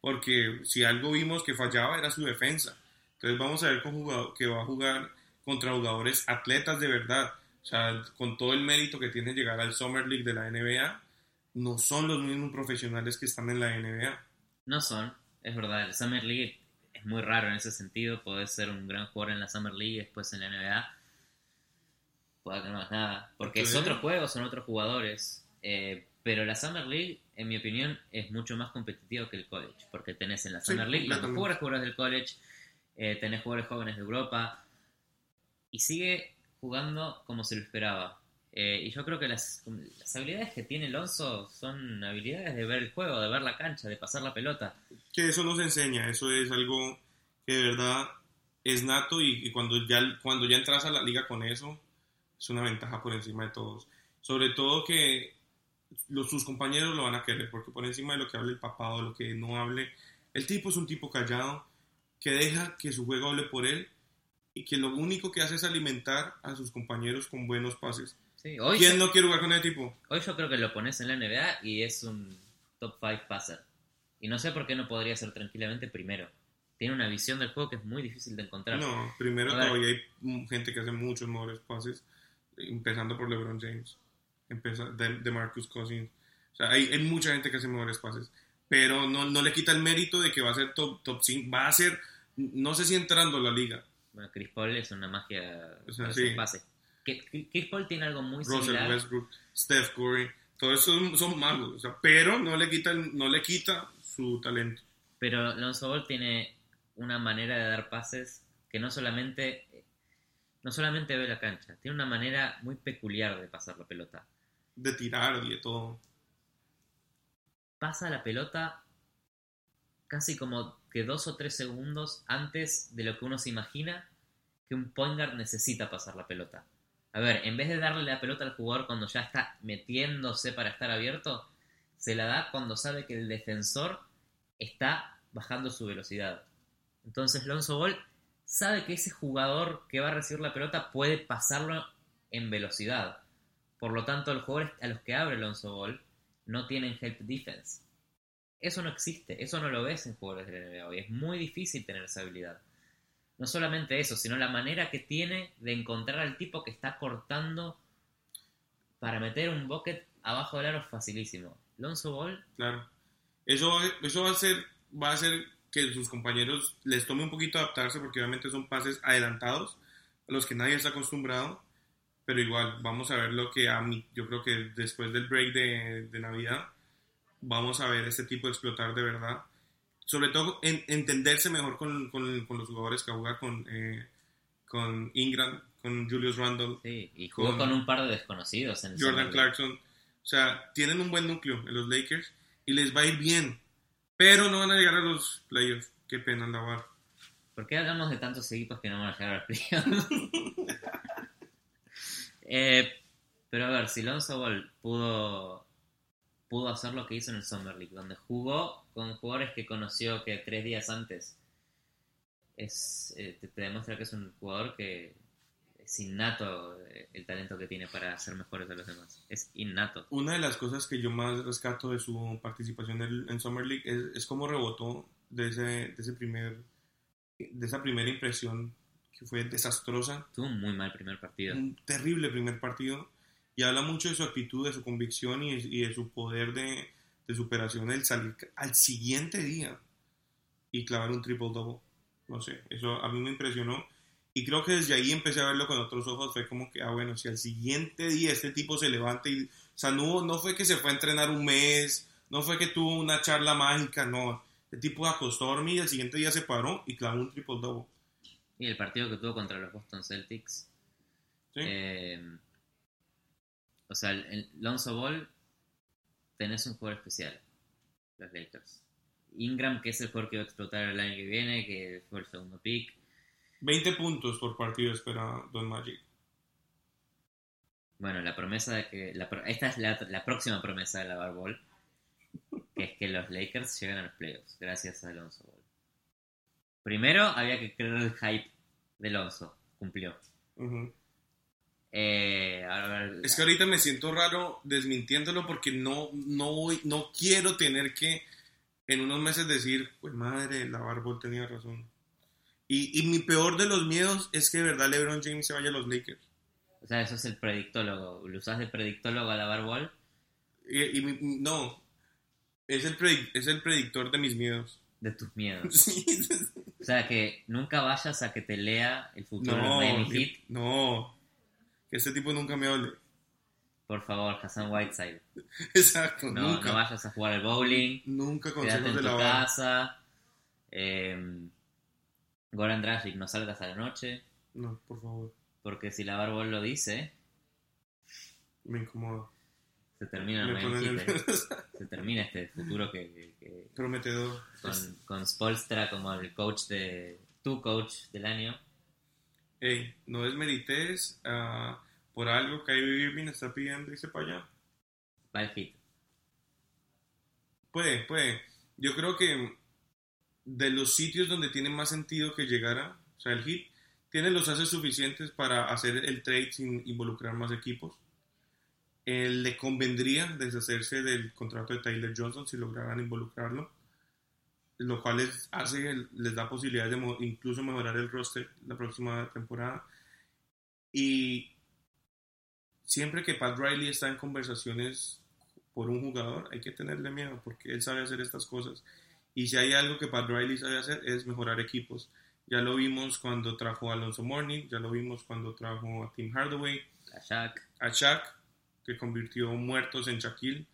Porque si algo vimos que fallaba era su defensa. Entonces vamos a ver con jugador, que va a jugar contra jugadores atletas de verdad. O sea, con todo el mérito que tiene llegar al Summer League de la NBA, no son los mismos profesionales que están en la NBA. No son, es verdad. El Summer League es muy raro en ese sentido. Podés ser un gran jugador en la Summer League y después en la NBA. Hagas nada. Porque es otro juego, son otros jugadores. Eh, pero la Summer League, en mi opinión, es mucho más competitivo que el college. Porque tenés en la Sí, Summer League los mejores jugadores del college. eh, tenés jugadores jóvenes de Europa. Y sigue jugando como se lo esperaba. Eh, y yo creo que las, las habilidades que tiene Alonso son habilidades de ver el juego, de ver la cancha, de pasar la pelota. Que eso nos enseña, eso es algo que de verdad es nato y, y cuando, ya, cuando ya entras a la liga con eso, es una ventaja por encima de todos. Sobre todo que los, sus compañeros lo van a querer, porque por encima de lo que hable el papá o lo que no hable, el tipo es un tipo callado, que deja que su juego hable por él y que lo único que hace es alimentar a sus compañeros con buenos pases. Sí, hoy, ¿Quién yo, no quiere jugar con ese tipo? hoy yo creo que lo pones en la NBA y es un top 5 passer. Y no sé por qué no podría ser tranquilamente primero. Tiene una visión del juego que es muy difícil de encontrar. No, primero todavía hay gente que hace muchos mejores pases, empezando por LeBron James, empeza- de, de Marcus Cousins. O sea, hay, hay mucha gente que hace mejores pases, pero no, no le quita el mérito de que va a ser top, top 5, va a ser, no sé si entrando a la liga. Bueno, Chris Paul es una magia O sea, sí. pases. Chris Paul tiene algo muy Russell similar. Westbrook, Steph Curry, todos esos son, magos, o sea, pero no le quita, no le quita su talento. Pero Lonzo Ball tiene una manera de dar pases que no solamente, no solamente ve la cancha, tiene una manera muy peculiar de pasar la pelota. De tirar y de todo. Pasa la pelota casi como que dos o tres segundos antes de lo que uno se imagina que un point guard necesita pasar la pelota. A ver, en vez de darle la pelota al jugador cuando ya está metiéndose para estar abierto, se la da cuando sabe que el defensor está bajando su velocidad. Entonces Lonzo Ball sabe que ese jugador que va a recibir la pelota puede pasarlo en velocidad. Por lo tanto, los jugadores a los que abre Lonzo Ball no tienen help defense. Eso no existe, eso no lo ves en jugadores de la NBA hoy. Es muy difícil tener esa habilidad. No solamente eso, sino la manera que tiene de encontrar al tipo que está cortando para meter un bucket abajo del aro facilísimo. Lonzo Ball, Claro. Eso, eso va a ser, va a hacer que sus compañeros les tome un poquito adaptarse porque obviamente son pases adelantados a los que nadie está acostumbrado. Pero igual, vamos a ver lo que a mí, yo creo que después del break de, de Navidad, vamos a ver este tipo de explotar de verdad. Sobre todo en, entenderse mejor con, con- con los jugadores que juega con, eh, con Ingram, con Julius Randle, sí, y jugó Con- con un par de desconocidos en Jordan. Clarkson. O sea, tienen un buen núcleo en los Lakers y les va a ir bien. Pero no van a llegar a los playoffs. Qué pena la barra. ¿Por qué hablamos de tantos equipos que no van a llegar a los playoffs? Eh, pero a ver, si Lonzo Ball pudo, pudo hacer lo que hizo en el Summer League, donde jugó con jugadores que conoció que tres días antes, es, eh, te demuestra que es un jugador que es innato eh, el talento que tiene para ser mejores a los demás. Es innato. Una de las cosas que yo más rescato de su participación en, en Summer League es, es cómo rebotó de, ese, de, ese primer, de esa primera impresión que fue desastrosa. Tuvo un muy mal primer partido. Un terrible primer partido. Y habla mucho de su actitud, de su convicción y, y de su poder de, de superación el salir al siguiente día y clavar un triple double. No sé, eso a mí me impresionó. Y creo que desde ahí empecé a verlo con otros ojos. Fue como que, ah, bueno, si al siguiente día este tipo se levanta y. O sea, no, no fue que se fue a entrenar un mes, no fue que tuvo una charla mágica, no. El tipo acostó a dormir y al siguiente día se paró y clavó un triple double. Y el partido que tuvo contra los Boston Celtics. ¿sí? eh, o sea, el, el Lonzo Ball tenés un jugador especial, los Lakers. Ingram, que es el jugador que va a explotar el año que viene, que fue el segundo pick. 20 puntos por partido espera Don Magic. Bueno, la promesa de que. La, esta es la, la próxima promesa de la Bar Ball, que es que los Lakers lleguen a los playoffs, gracias a Lonzo Ball. Primero había que creer el hype de Lonzo, cumplió. Eh, ahora, a ver, Es que ahorita me siento raro desmintiéndolo porque no, no, voy- no quiero tener que en unos meses decir, pues madre, la Barbol tenía razón. Y, y mi peor de los miedos es que de verdad LeBron James se vaya a los Lakers. o sea, eso es el predictólogo. ¿Lo usás de predictólogo a la Bar Ball? Y, y mi- no, es el, es el predictor de mis miedos. De tus miedos. Sí. O sea, que nunca vayas a que te lea el futuro de Miami Heat. no, que este tipo nunca me hable. Por favor, Hassan Whiteside. Exacto, No, nunca. no vayas a jugar al bowling. Nunca consejos en de tu la casa. Eh, Goran Dragic, no salgas a la noche. No, por favor, Porque si la Barbol lo dice, me incomoda. se termina, se termina este futuro que, que- que- Prometedor. con, con Spolstra como el coach de tu coach del año. Ey, no desmerites ah, por algo que Irving está pidiendo irse para allá. Va el Heat. Puede, puede. Yo creo que de los sitios donde tiene más sentido que llegara, o sea, el Heat tiene los haces suficientes para hacer el trade sin involucrar más equipos. Eh, le convendría deshacerse del contrato de Tyler Johnson si lograran involucrarlo, lo cual les hace, les da posibilidades de incluso mejorar el roster la próxima temporada. Y siempre que Pat Riley está en conversaciones por un jugador, hay que tenerle miedo porque él sabe hacer estas cosas. Y si hay algo que Pat Riley sabe hacer es mejorar equipos. Ya lo vimos cuando trajo a Alonso Morning, ya lo vimos cuando trajo a Tim Hardaway, A Shaq. a Shaq, que convirtió muertos en Shaquille.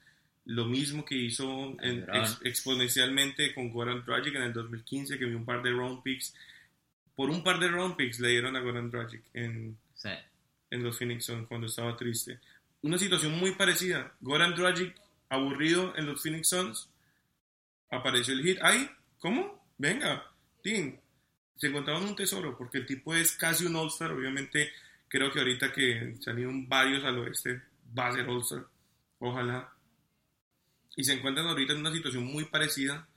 Lo mismo que hizo en- LeBron. ex- exponencialmente con Goran Dragic en el 2015, que vio un par de round picks. Por un par de round picks le dieron a Goran Dragic en, sea, en los Phoenix Suns cuando estaba triste. Una situación muy parecida. Goran Dragic aburrido en los Phoenix Suns. Apareció el hit. ¡Ay! ¿Cómo? Venga, Tim. Se encontraron un tesoro porque el tipo es casi un All-Star. Obviamente, creo que ahorita que salieron varios al oeste, va a ser All-Star. Ojalá. Y se encuentran ahorita en una situación muy parecida.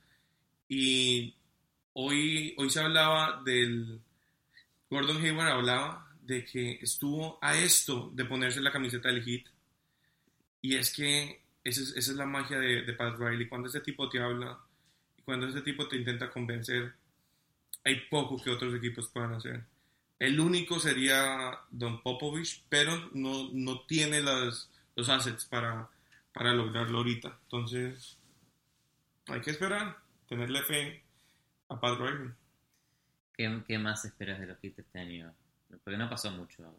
Y hoy, hoy se hablaba del. Gordon Hayward hablaba de que estuvo a esto de ponerse la camiseta del Heat. Y es que esa es, esa es la magia de, de Pat Riley. Cuando ese tipo te habla y cuando ese tipo te intenta convencer, hay poco que otros equipos puedan hacer. El único sería Don Popovich, pero no, no tiene las, los assets para, para lograrlo ahorita. Entonces, hay que esperar, tenerle fe a Pat Riley. ¿qué, qué más esperas de los Heat este año? Porque no pasó mucho,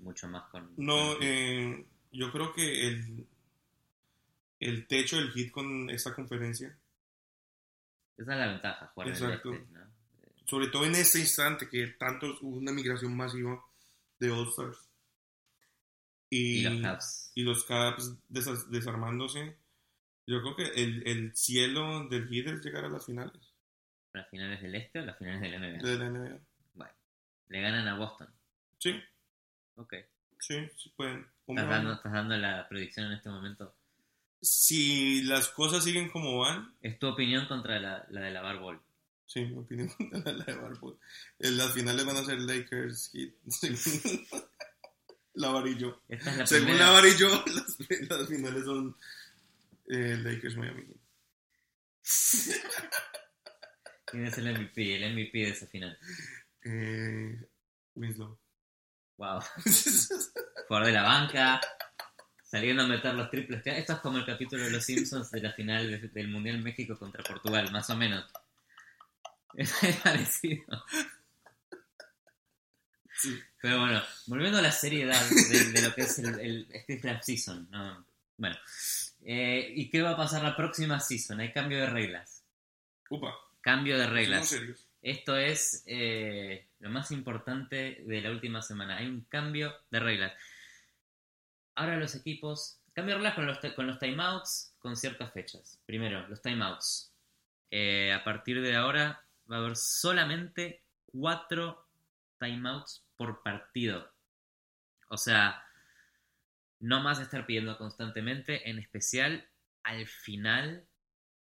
mucho más con... No, eh, yo creo que el, el techo del hit con esta conferencia, Esa es la ventaja, jugar en el Exacto. este, ¿no? sobre todo en este instante que tanto hubo una migración masiva de All-Stars y, Y los Cavs. y los Cavs desa- desarmándose, yo creo que el, el cielo del hit es llegar a las finales ¿Las finales del este o las finales del NBA? de la NBA. Bueno, le ganan a Boston. Sí, Ok. sí, sí pueden. ¿Estás dando, estás dando la predicción en este momento. Si las cosas siguen como van, Es tu opinión contra la, la de la Bar Ball. Sí, mi opinión es la de Barbour. En las finales van a ser Lakers Heat. Yo. Esta es la Según primera. Yo, las, las finales son eh, Lakers Miami. ¿Quién es el MVP? El MVP de esa final. Eh, Winslow. Wow. Jugador de la banca. Saliendo a meter los triples. Esto es como el capítulo de los Simpsons de la final de- del Mundial México contra Portugal, más o menos. Es parecido. Sí. Pero bueno, volviendo a la seriedad de, de lo que es el, el, este draft season. ¿no? Bueno, eh, ¿y qué va a pasar la próxima season? Hay cambio de reglas. Upa. Cambio de reglas. Esto es eh, lo más importante de la última semana. Hay un cambio de reglas. Ahora los equipos... Reglas con los, con los timeouts con ciertas fechas. Primero, los timeouts. Eh, a partir de ahora va a haber solamente cuatro timeouts por partido. O sea, no más estar pidiendo constantemente, en especial al final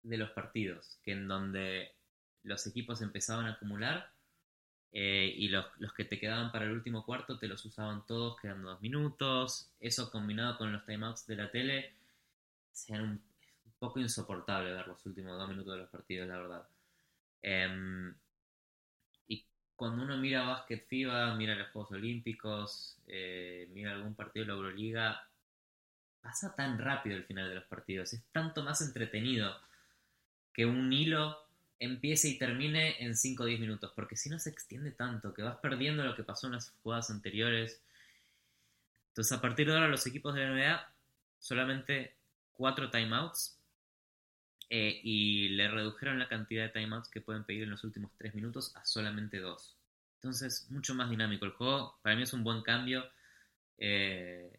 de los partidos, que en donde los equipos empezaban a acumular eh, y los, los que te quedaban para el último cuarto te los usaban todos quedando dos minutos. Eso combinado con los timeouts de la tele, sean un, un poco insoportable ver los últimos dos minutos de los partidos, la verdad. Em, y cuando uno mira básquet FIBA, mira los Juegos Olímpicos, eh, mira algún partido de la Euroliga, pasa tan rápido el final de los partidos, es tanto más entretenido que un hilo empiece y termine en 5 o 10 minutos, porque si no se extiende tanto, que vas perdiendo lo que pasó en las jugadas anteriores. Entonces a partir de ahora los equipos de la NBA solamente 4 timeouts eh, y le redujeron la cantidad de timeouts que pueden pedir en los últimos 3 minutos a solamente 2. Entonces mucho más dinámico el juego, para mí es un buen cambio. Eh,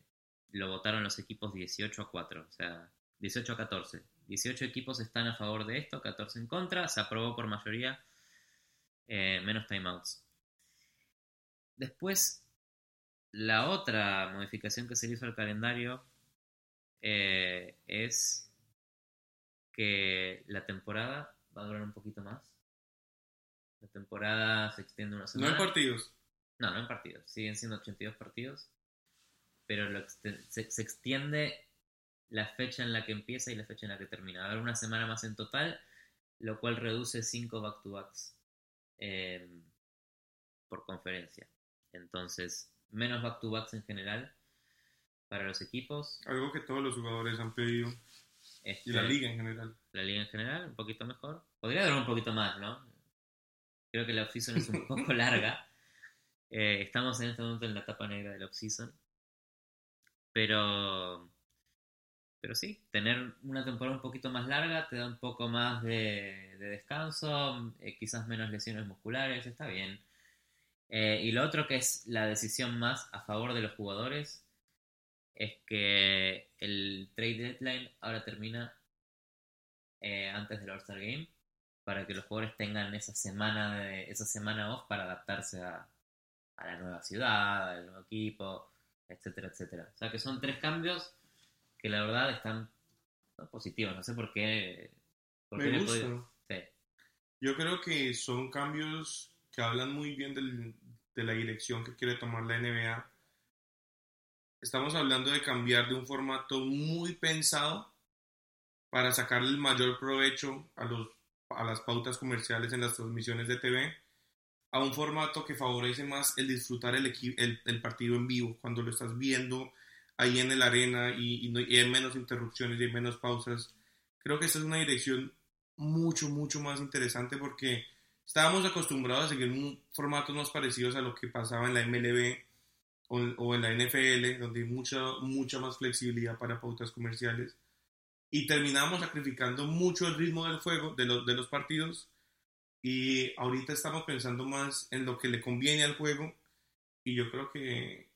lo votaron los equipos 18 a 4, o sea, 18 a 14. 18 equipos están a favor de esto, 14 en contra, se aprobó por mayoría, eh, menos timeouts. Después, la otra modificación que se hizo al calendario eh, es que la temporada va a durar un poquito más. La temporada se extiende una No semana. en partidos. No, no en partidos. Siguen siendo 82 partidos. Pero lo exte- se, se extiende la fecha en la que empieza y la fecha en la que termina. Va a haber una semana más en total, lo cual reduce 5 back-to-backs eh, por conferencia. Entonces, menos back-to-backs en general para los equipos. Algo que todos los jugadores han pedido. Este, Y la liga en general. la liga en general, un poquito mejor. Podría durar un poquito más, ¿no? Creo que la off-season es un poco larga. Eh, estamos en este momento en la etapa negra de la off-season. Pero pero sí, tener una temporada un poquito más larga te da un poco más de, de descanso, eh, quizás menos lesiones musculares, está bien. Eh, y lo otro que es la decisión más a favor de los jugadores es que el trade deadline ahora termina eh, antes del All-Star Game para que los jugadores tengan esa semana esa semana off para adaptarse a, a la nueva ciudad, al nuevo equipo, etcétera, etcétera. O sea que son tres cambios que la verdad están positivos. No sé por qué. Por Me qué gusta. sí. Yo creo que son cambios que hablan muy bien del- de la dirección que quiere tomar la NBA. Estamos hablando de cambiar de un formato muy pensado para sacarle el mayor provecho a, los, a las pautas comerciales en las transmisiones de TV a un formato que favorece más el disfrutar el, el, el partido en vivo, cuando lo estás viendo ahí en el arena y, y no- y hay menos interrupciones y hay menos pausas. Creo que esta es una dirección mucho, mucho más interesante porque estábamos acostumbrados a seguir un- formatos más parecidos a lo que pasaba en la MLB o, o en la NFL, donde hay mucha, mucha más flexibilidad para pautas comerciales. Y terminamos sacrificando mucho el ritmo del juego, de los, de los partidos. Y ahorita estamos pensando más en lo que le conviene al juego. Y yo creo que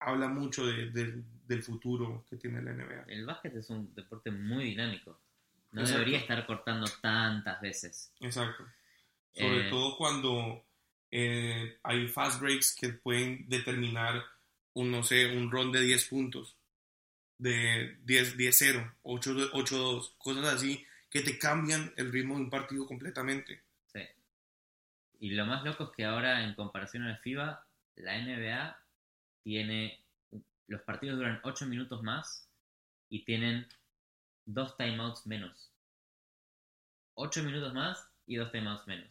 habla mucho de- de- del futuro que tiene la NBA. El básquet es un deporte muy dinámico. No Exacto. debería estar cortando tantas veces. Exacto. Sobre Eh, todo cuando eh, hay fast breaks que pueden determinar un, no sé, un run de 10 puntos, de 10 10-0, 8 8-2, cosas así que te cambian el ritmo de un partido completamente. Sí. Y lo más loco es que ahora, en comparación a la FIBA, la NBA tiene. Los partidos duran 8 minutos más y tienen dos timeouts menos. 8 minutos más y dos timeouts menos.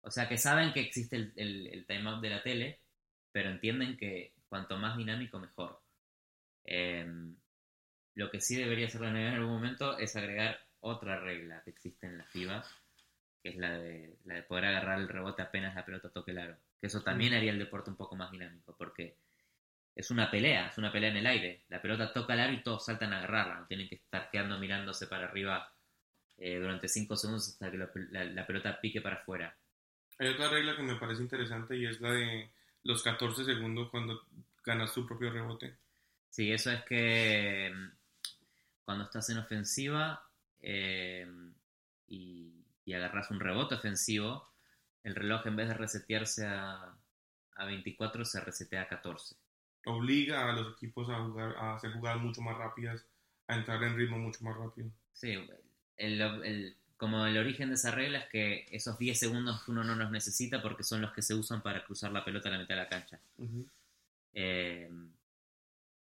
O sea que saben que existe el, el, el timeout de la tele, pero entienden que cuanto más dinámico, mejor. Em, lo que sí debería hacer la NBA en algún momento es agregar otra regla que existe en la FIBA, que es la de, la de poder agarrar el rebote apenas la pelota toque el aro. Que eso también haría el deporte un poco más dinámico, porque es una pelea, es una pelea en el aire. La pelota toca el aro y todos saltan a agarrarla, no tienen que estar quedando mirándose para arriba eh, durante 5 segundos hasta que la, la- la pelota pique para afuera. Hay otra regla que me parece interesante y es la de los 14 segundos cuando ganas tu propio rebote. Sí, eso es que mm, cuando estás en ofensiva eh, y, y agarras un rebote ofensivo, el reloj en vez de resetearse a, a 24 se resetea a 14. Obliga a los equipos a, jugar, a hacer jugadas mucho más rápidas, a entrar en ritmo mucho más rápido. Sí, el- el- como el origen de esa regla es que esos 10 segundos uno no los necesita porque son los que se usan para cruzar la pelota a la mitad de la cancha. Eh,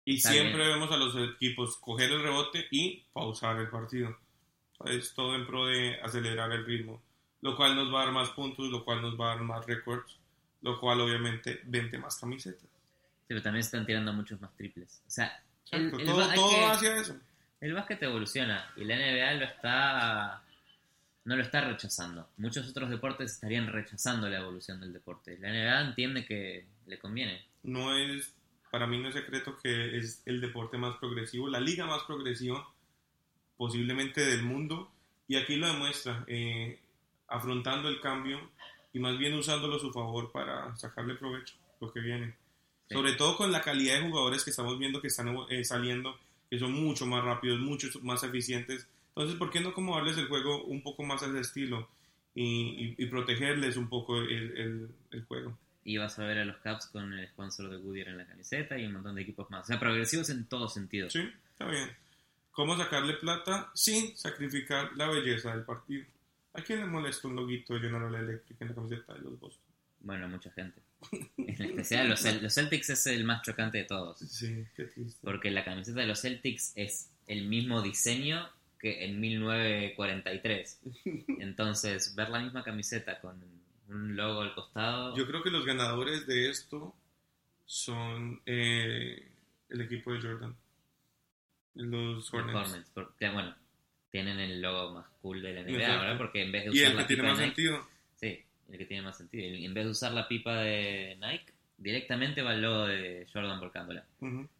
Y siempre bien. vemos a los equipos coger el rebote y pausar el partido. Es todo en pro de acelerar el ritmo, lo cual nos va a dar más puntos, lo cual nos va a dar más récords, lo cual obviamente vende más camisetas. Pero también están tirando muchos más triples. O sea, el, el todo hacia eso. El básquet evoluciona y la NBA lo está no lo está rechazando. Muchos otros deportes estarían rechazando la evolución del deporte. La NBA entiende que le conviene. No es, para mí no es secreto que es el deporte más progresivo, la liga más progresiva posiblemente del mundo. Y aquí lo demuestra, eh, afrontando el cambio y más bien usándolo a su favor para sacarle provecho lo que viene. Sí. Sobre todo con la calidad de jugadores que estamos viendo que están eh, saliendo, que son mucho más rápidos, mucho más eficientes. Entonces, ¿por qué no como darles el juego un poco más a ese estilo y, y- y protegerles un poco el, el- el juego? Y vas a ver a los Caps con el sponsor de Goodyear en la camiseta y un montón de equipos más. O sea, progresivos en todo sentido. Sí, está bien. ¿Cómo sacarle plata sin sacrificar la belleza del partido? ¿A quién le molesta un loguito de General Electric en la camiseta de los Boston? Bueno, mucha gente. En especial los, los Celtics es el más chocante de todos. Sí, qué triste. Porque la camiseta de los Celtics es el mismo diseño que en 1943. Entonces, ver la misma camiseta con un logo al costado. Yo creo que los ganadores de esto son eh, el equipo de Jordan. Los los Hornets. Hornets, porque, bueno, tienen el logo más cool de la NBA. ¿verdad? Porque en vez de Y usar el que la tiene pipa más sentido. El que tiene más sentido. En vez de usar la pipa de Nike, directamente va el logo de Jordan volcándola.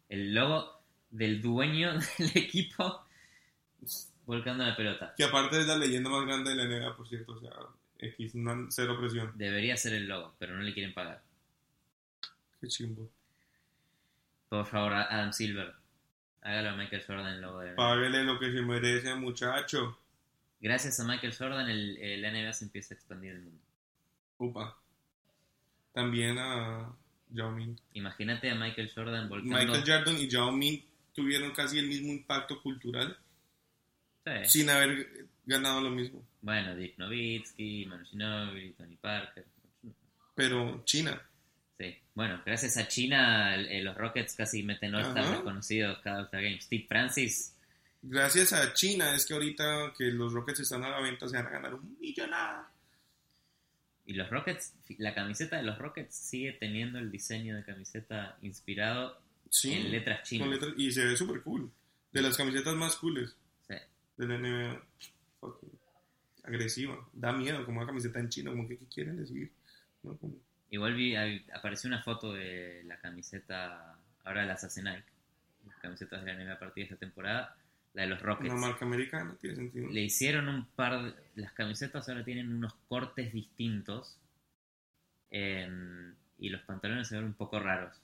El logo del dueño del equipo volcando la pelota. Que aparte es la leyenda más grande de la NBA, por cierto. O sea, X, no- cero presión. Debería ser el logo, pero no le quieren pagar. Qué chimbo. Por favor, Adam Silver, hágalo a Michael Jordan el logo de la NBA. Páguele lo que se merece, muchacho. Gracias a Michael Jordan, el, el NBA se empieza a expandir el mundo. Upa. También a Yao Ming. Imagínate a Michael Jordan volcando. Michael Jordan y Yao Ming tuvieron casi el mismo impacto cultural Sí. sin haber ganado lo mismo. Bueno, Dirk Nowitzki, Manu Ginobili, Tony Parker. Pero China. Sí. Bueno, gracias a China, el- los Rockets casi meten All-Star reconocidos cada All-Star Game. Steve Francis, Gracias a China es que ahorita que los Rockets están a la venta se van a ganar un millonada. Y los Rockets, la camiseta de los Rockets sigue teniendo el diseño de camiseta inspirado Sí. en letras chinas. y se ve súper cool. De las camisetas más cooles Sí. de la NBA. Fucking agresiva. Da miedo como una camiseta en chino. Como que ¿qué quieren decir. ¿No? Como- Igual vi, apareció una foto de la camiseta, ahora las hace Nike, las camisetas de la NBA a partir de esta temporada, la de los Rockets. Una marca americana, tiene sentido. Le hicieron un par de... Las camisetas ahora tienen unos cortes distintos y los pantalones se ven un poco raros.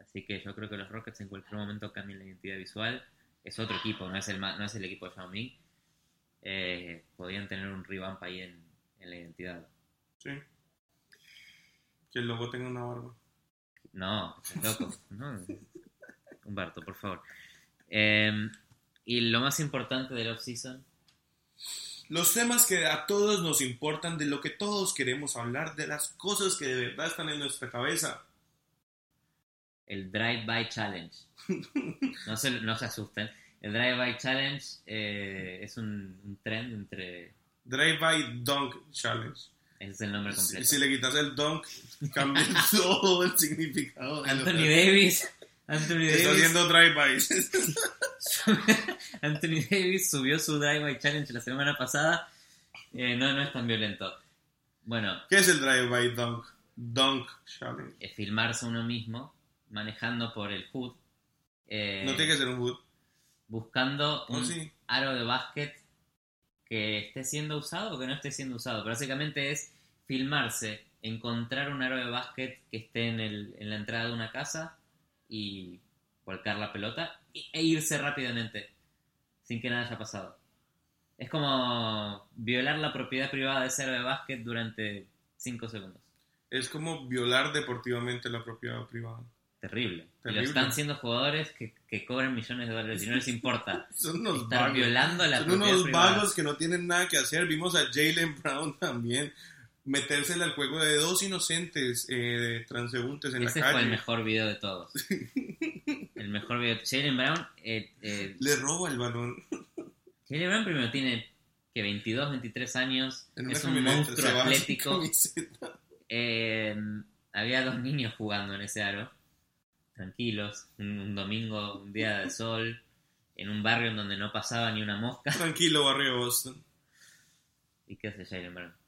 Así que yo creo que los Rockets en cualquier momento cambian la identidad visual. Es otro equipo, no es el, no es el equipo de Xiaomi. Eh, podrían tener un revamp ahí en, en la identidad. Sí. Que el logo tenga una barba. No, estás loco. No. Humberto, por favor. Em, y lo más importante del off-season, Los temas que a todos nos importan, de lo que todos queremos hablar, de las cosas que de verdad están en nuestra cabeza. el Drive-By Challenge. No se, no se asusten. El Drive-By Challenge eh, es un, un trend entre... Drive-by Dunk Challenge. Ese es el nombre completo. si le quitas el dunk, cambia todo el significado. de lo Anthony Davis... Está haciendo drive-bys. Anthony Davis subió su Drive-By Challenge la semana pasada. Eh, no, no es tan violento. Bueno, ¿Qué es el drive-by dunk? Dunk Challenge. es filmarse uno mismo manejando por el hood. eh, No tiene que ser un hood. buscando Oh, un sí. aro de básquet que esté siendo usado o que no esté siendo usado. Pero básicamente es filmarse, encontrar un aro de básquet que esté en, el- en la entrada de una casa y volcar la pelota e irse rápidamente sin que nada haya pasado. Es como violar la propiedad privada de ese aro de básquet durante 5 segundos. Es como violar deportivamente la propiedad privada. Terrible. Terrible. lo están siendo jugadores que, que cobran millones de dólares y no les importa Son unos estar vagos. violando la Son propiedad unos privada. vagos que no tienen nada que hacer. Vimos a Jalen Brown también metérsele al juego de dos inocentes eh, transeúntes en Ese la calle. fue el mejor video de todos. el mejor video. Jalen Brown, eh, eh, Le roba el balón Jalen Brown primero tiene que 22, 23 años, es un monstruo atlético. Eh, había dos niños jugando en ese aro, tranquilos, un, un domingo, un día de sol, en un barrio en donde no pasaba ni una mosca. Tranquilo, barrio Boston. ¿Y qué hace Jalen Brown?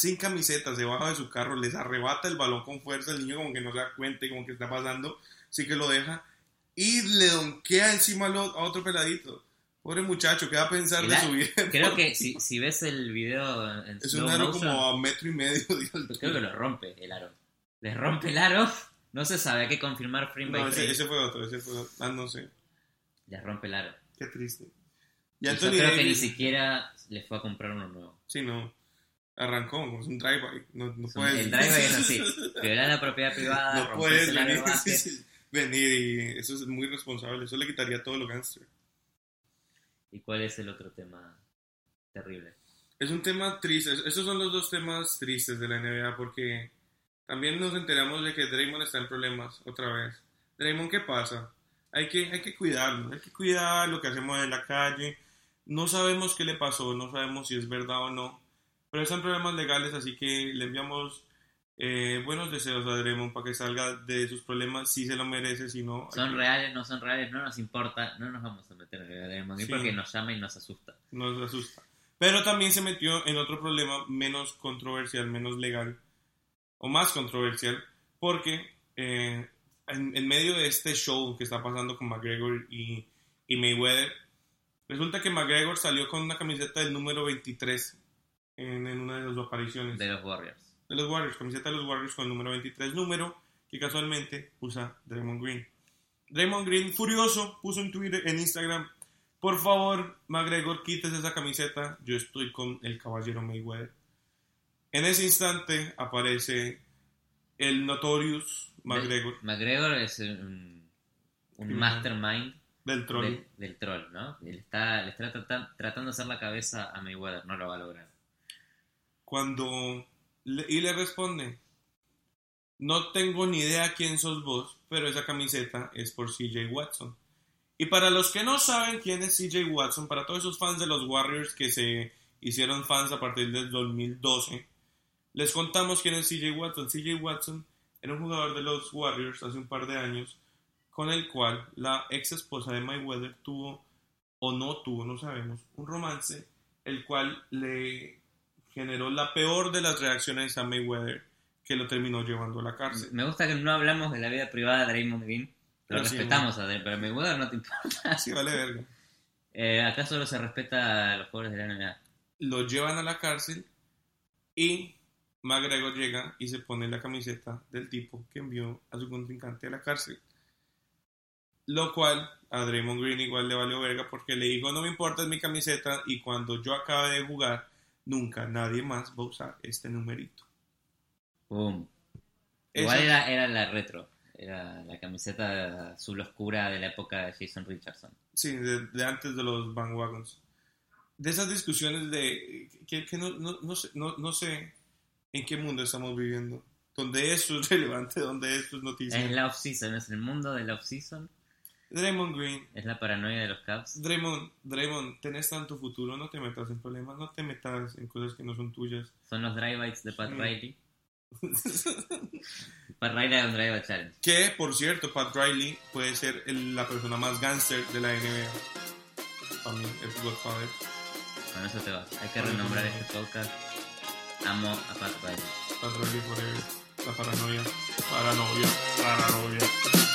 Sin camiseta, se baja de su carro, les arrebata el balón con fuerza. El niño, como que no se da cuenta y como que está pasando, sí que lo deja. Y le donkea encima a otro peladito. Pobre muchacho, ¿qué va a pensar de su vida? Creo que si, si ves el video en Es un aro motion, como a metro y medio de creo que lo rompe el aro. Le rompe el aro, no se sabe, hay que confirmar frame by No, ese, frame. ese fue otro, ese fue otro. Ah, no sé. Le rompe el aro. Qué triste. Y Y yo creo que ni siquiera le fue a comprar uno nuevo. sí, no. Arrancó, es un drive-by. No, no puedes. el drive es así. Violar la propiedad privada, no puedes venir, y eso es muy responsable. Eso le quitaría todo lo gangster. ¿Y cuál es el otro tema terrible? Es un tema triste. Es- Estos son los dos temas tristes de la NBA porque también nos enteramos de que Draymond está en problemas otra vez. Draymond, ¿qué pasa? Hay que, hay que cuidarlo, hay que cuidar lo que hacemos en la calle. No sabemos qué le pasó, no sabemos si es verdad o no, pero están problemas legales, así que le enviamos eh, buenos deseos a Draymond para que salga de sus problemas, si se lo merece, si no. ¿Son reales, no son reales? No nos importa, no nos vamos a meter Draymond Green Sí. porque nos llama y nos asusta. nos asusta. Pero también se metió en otro problema menos controversial, menos legal, o más controversial, porque eh, en, en medio de este show que está pasando con McGregor y, y Mayweather, resulta que McGregor salió con una camiseta del número 23 en, en una de sus apariciones. De los Warriors. de los Warriors, camiseta de los Warriors con el número 23, número que casualmente usa Draymond Green. Draymond Green, furioso, puso en Twitter, en Instagram, por favor, McGregor, quítese esa camiseta, yo estoy con el caballero Mayweather. En ese instante aparece el Notorious McGregor McGregor es un, un mastermind del troll. del, del troll, ¿no? Él está, le está trata- tratando de hacer la cabeza a Mayweather, no lo va a lograr. Cuando le- y le responde, no tengo ni idea quién sos vos, pero esa camiseta es por CJ Watson. Y para los que no saben quién es CJ Watson, para todos esos fans de los Warriors que se hicieron fans a partir del 2012, les contamos quién es CJ Watson. CJ Watson era un jugador de los Warriors hace un par de años, con el cual la ex esposa de Mayweather tuvo, o no tuvo, no sabemos, un romance, el cual le generó la peor de las reacciones a Mayweather, que lo terminó llevando a la cárcel. Me gusta que no hablamos de la vida privada de Draymond Green. Lo Pero respetamos a Draymond, pero Mayweather no te importa. Sí, vale verga. Eh, acá solo se respeta a los jugadores de la NBA. Lo llevan a la cárcel y McGregor llega y se pone la camiseta del tipo que envió a su contrincante a la cárcel. Lo cual a Draymond Green igual le valió verga porque le dijo no me importa es mi camiseta y cuando yo acabe de jugar nunca nadie más va a usar este numerito. Boom. Igual era, era la retro. Era la camiseta azul oscura de la época de Jason Richardson. Sí, de, de antes de los bandwagons. De esas discusiones de que, que no, no, no, sé, no, no sé en qué mundo estamos viviendo. Donde esto es relevante, donde esto es noticia. Es la off-season, es el mundo de la off-season. Draymond Green, Es la paranoia de los Cavs. Draymond, Draymond, tenés tanto futuro, no te metas en problemas, no te metas en cosas que no son tuyas. Son los drive-bys de Pat Sí. Riley. Pat Riley era un drive challenge. que, por cierto, Pat Riley puede ser el- la persona más gangster de la NBA. Para mí, es Godfather. Con eso te vas. Hay que renombrar este podcast. Amo a Pat Riley. Pat Riley forever. La paranoia. Paranoia. Paranoia.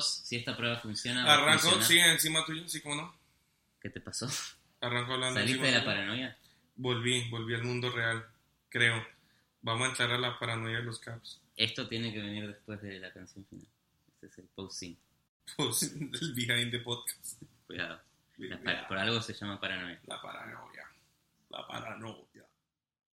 Ver, prueba 2. Si esta prueba funciona. va a Arranco, funcionar. sí, encima tuyo, sí, como no. ¿Qué te pasó? Arranco hablando ¿Saliste de la paranoia? Volví, volví al mundo real, creo. Vamos a entrar a la paranoia de los Caps. Esto tiene que venir después de la canción final. Este es el post-sync. Pues, el behind the podcast. Cuidado. Par- por algo se llama paranoia. La paranoia. La paranoia.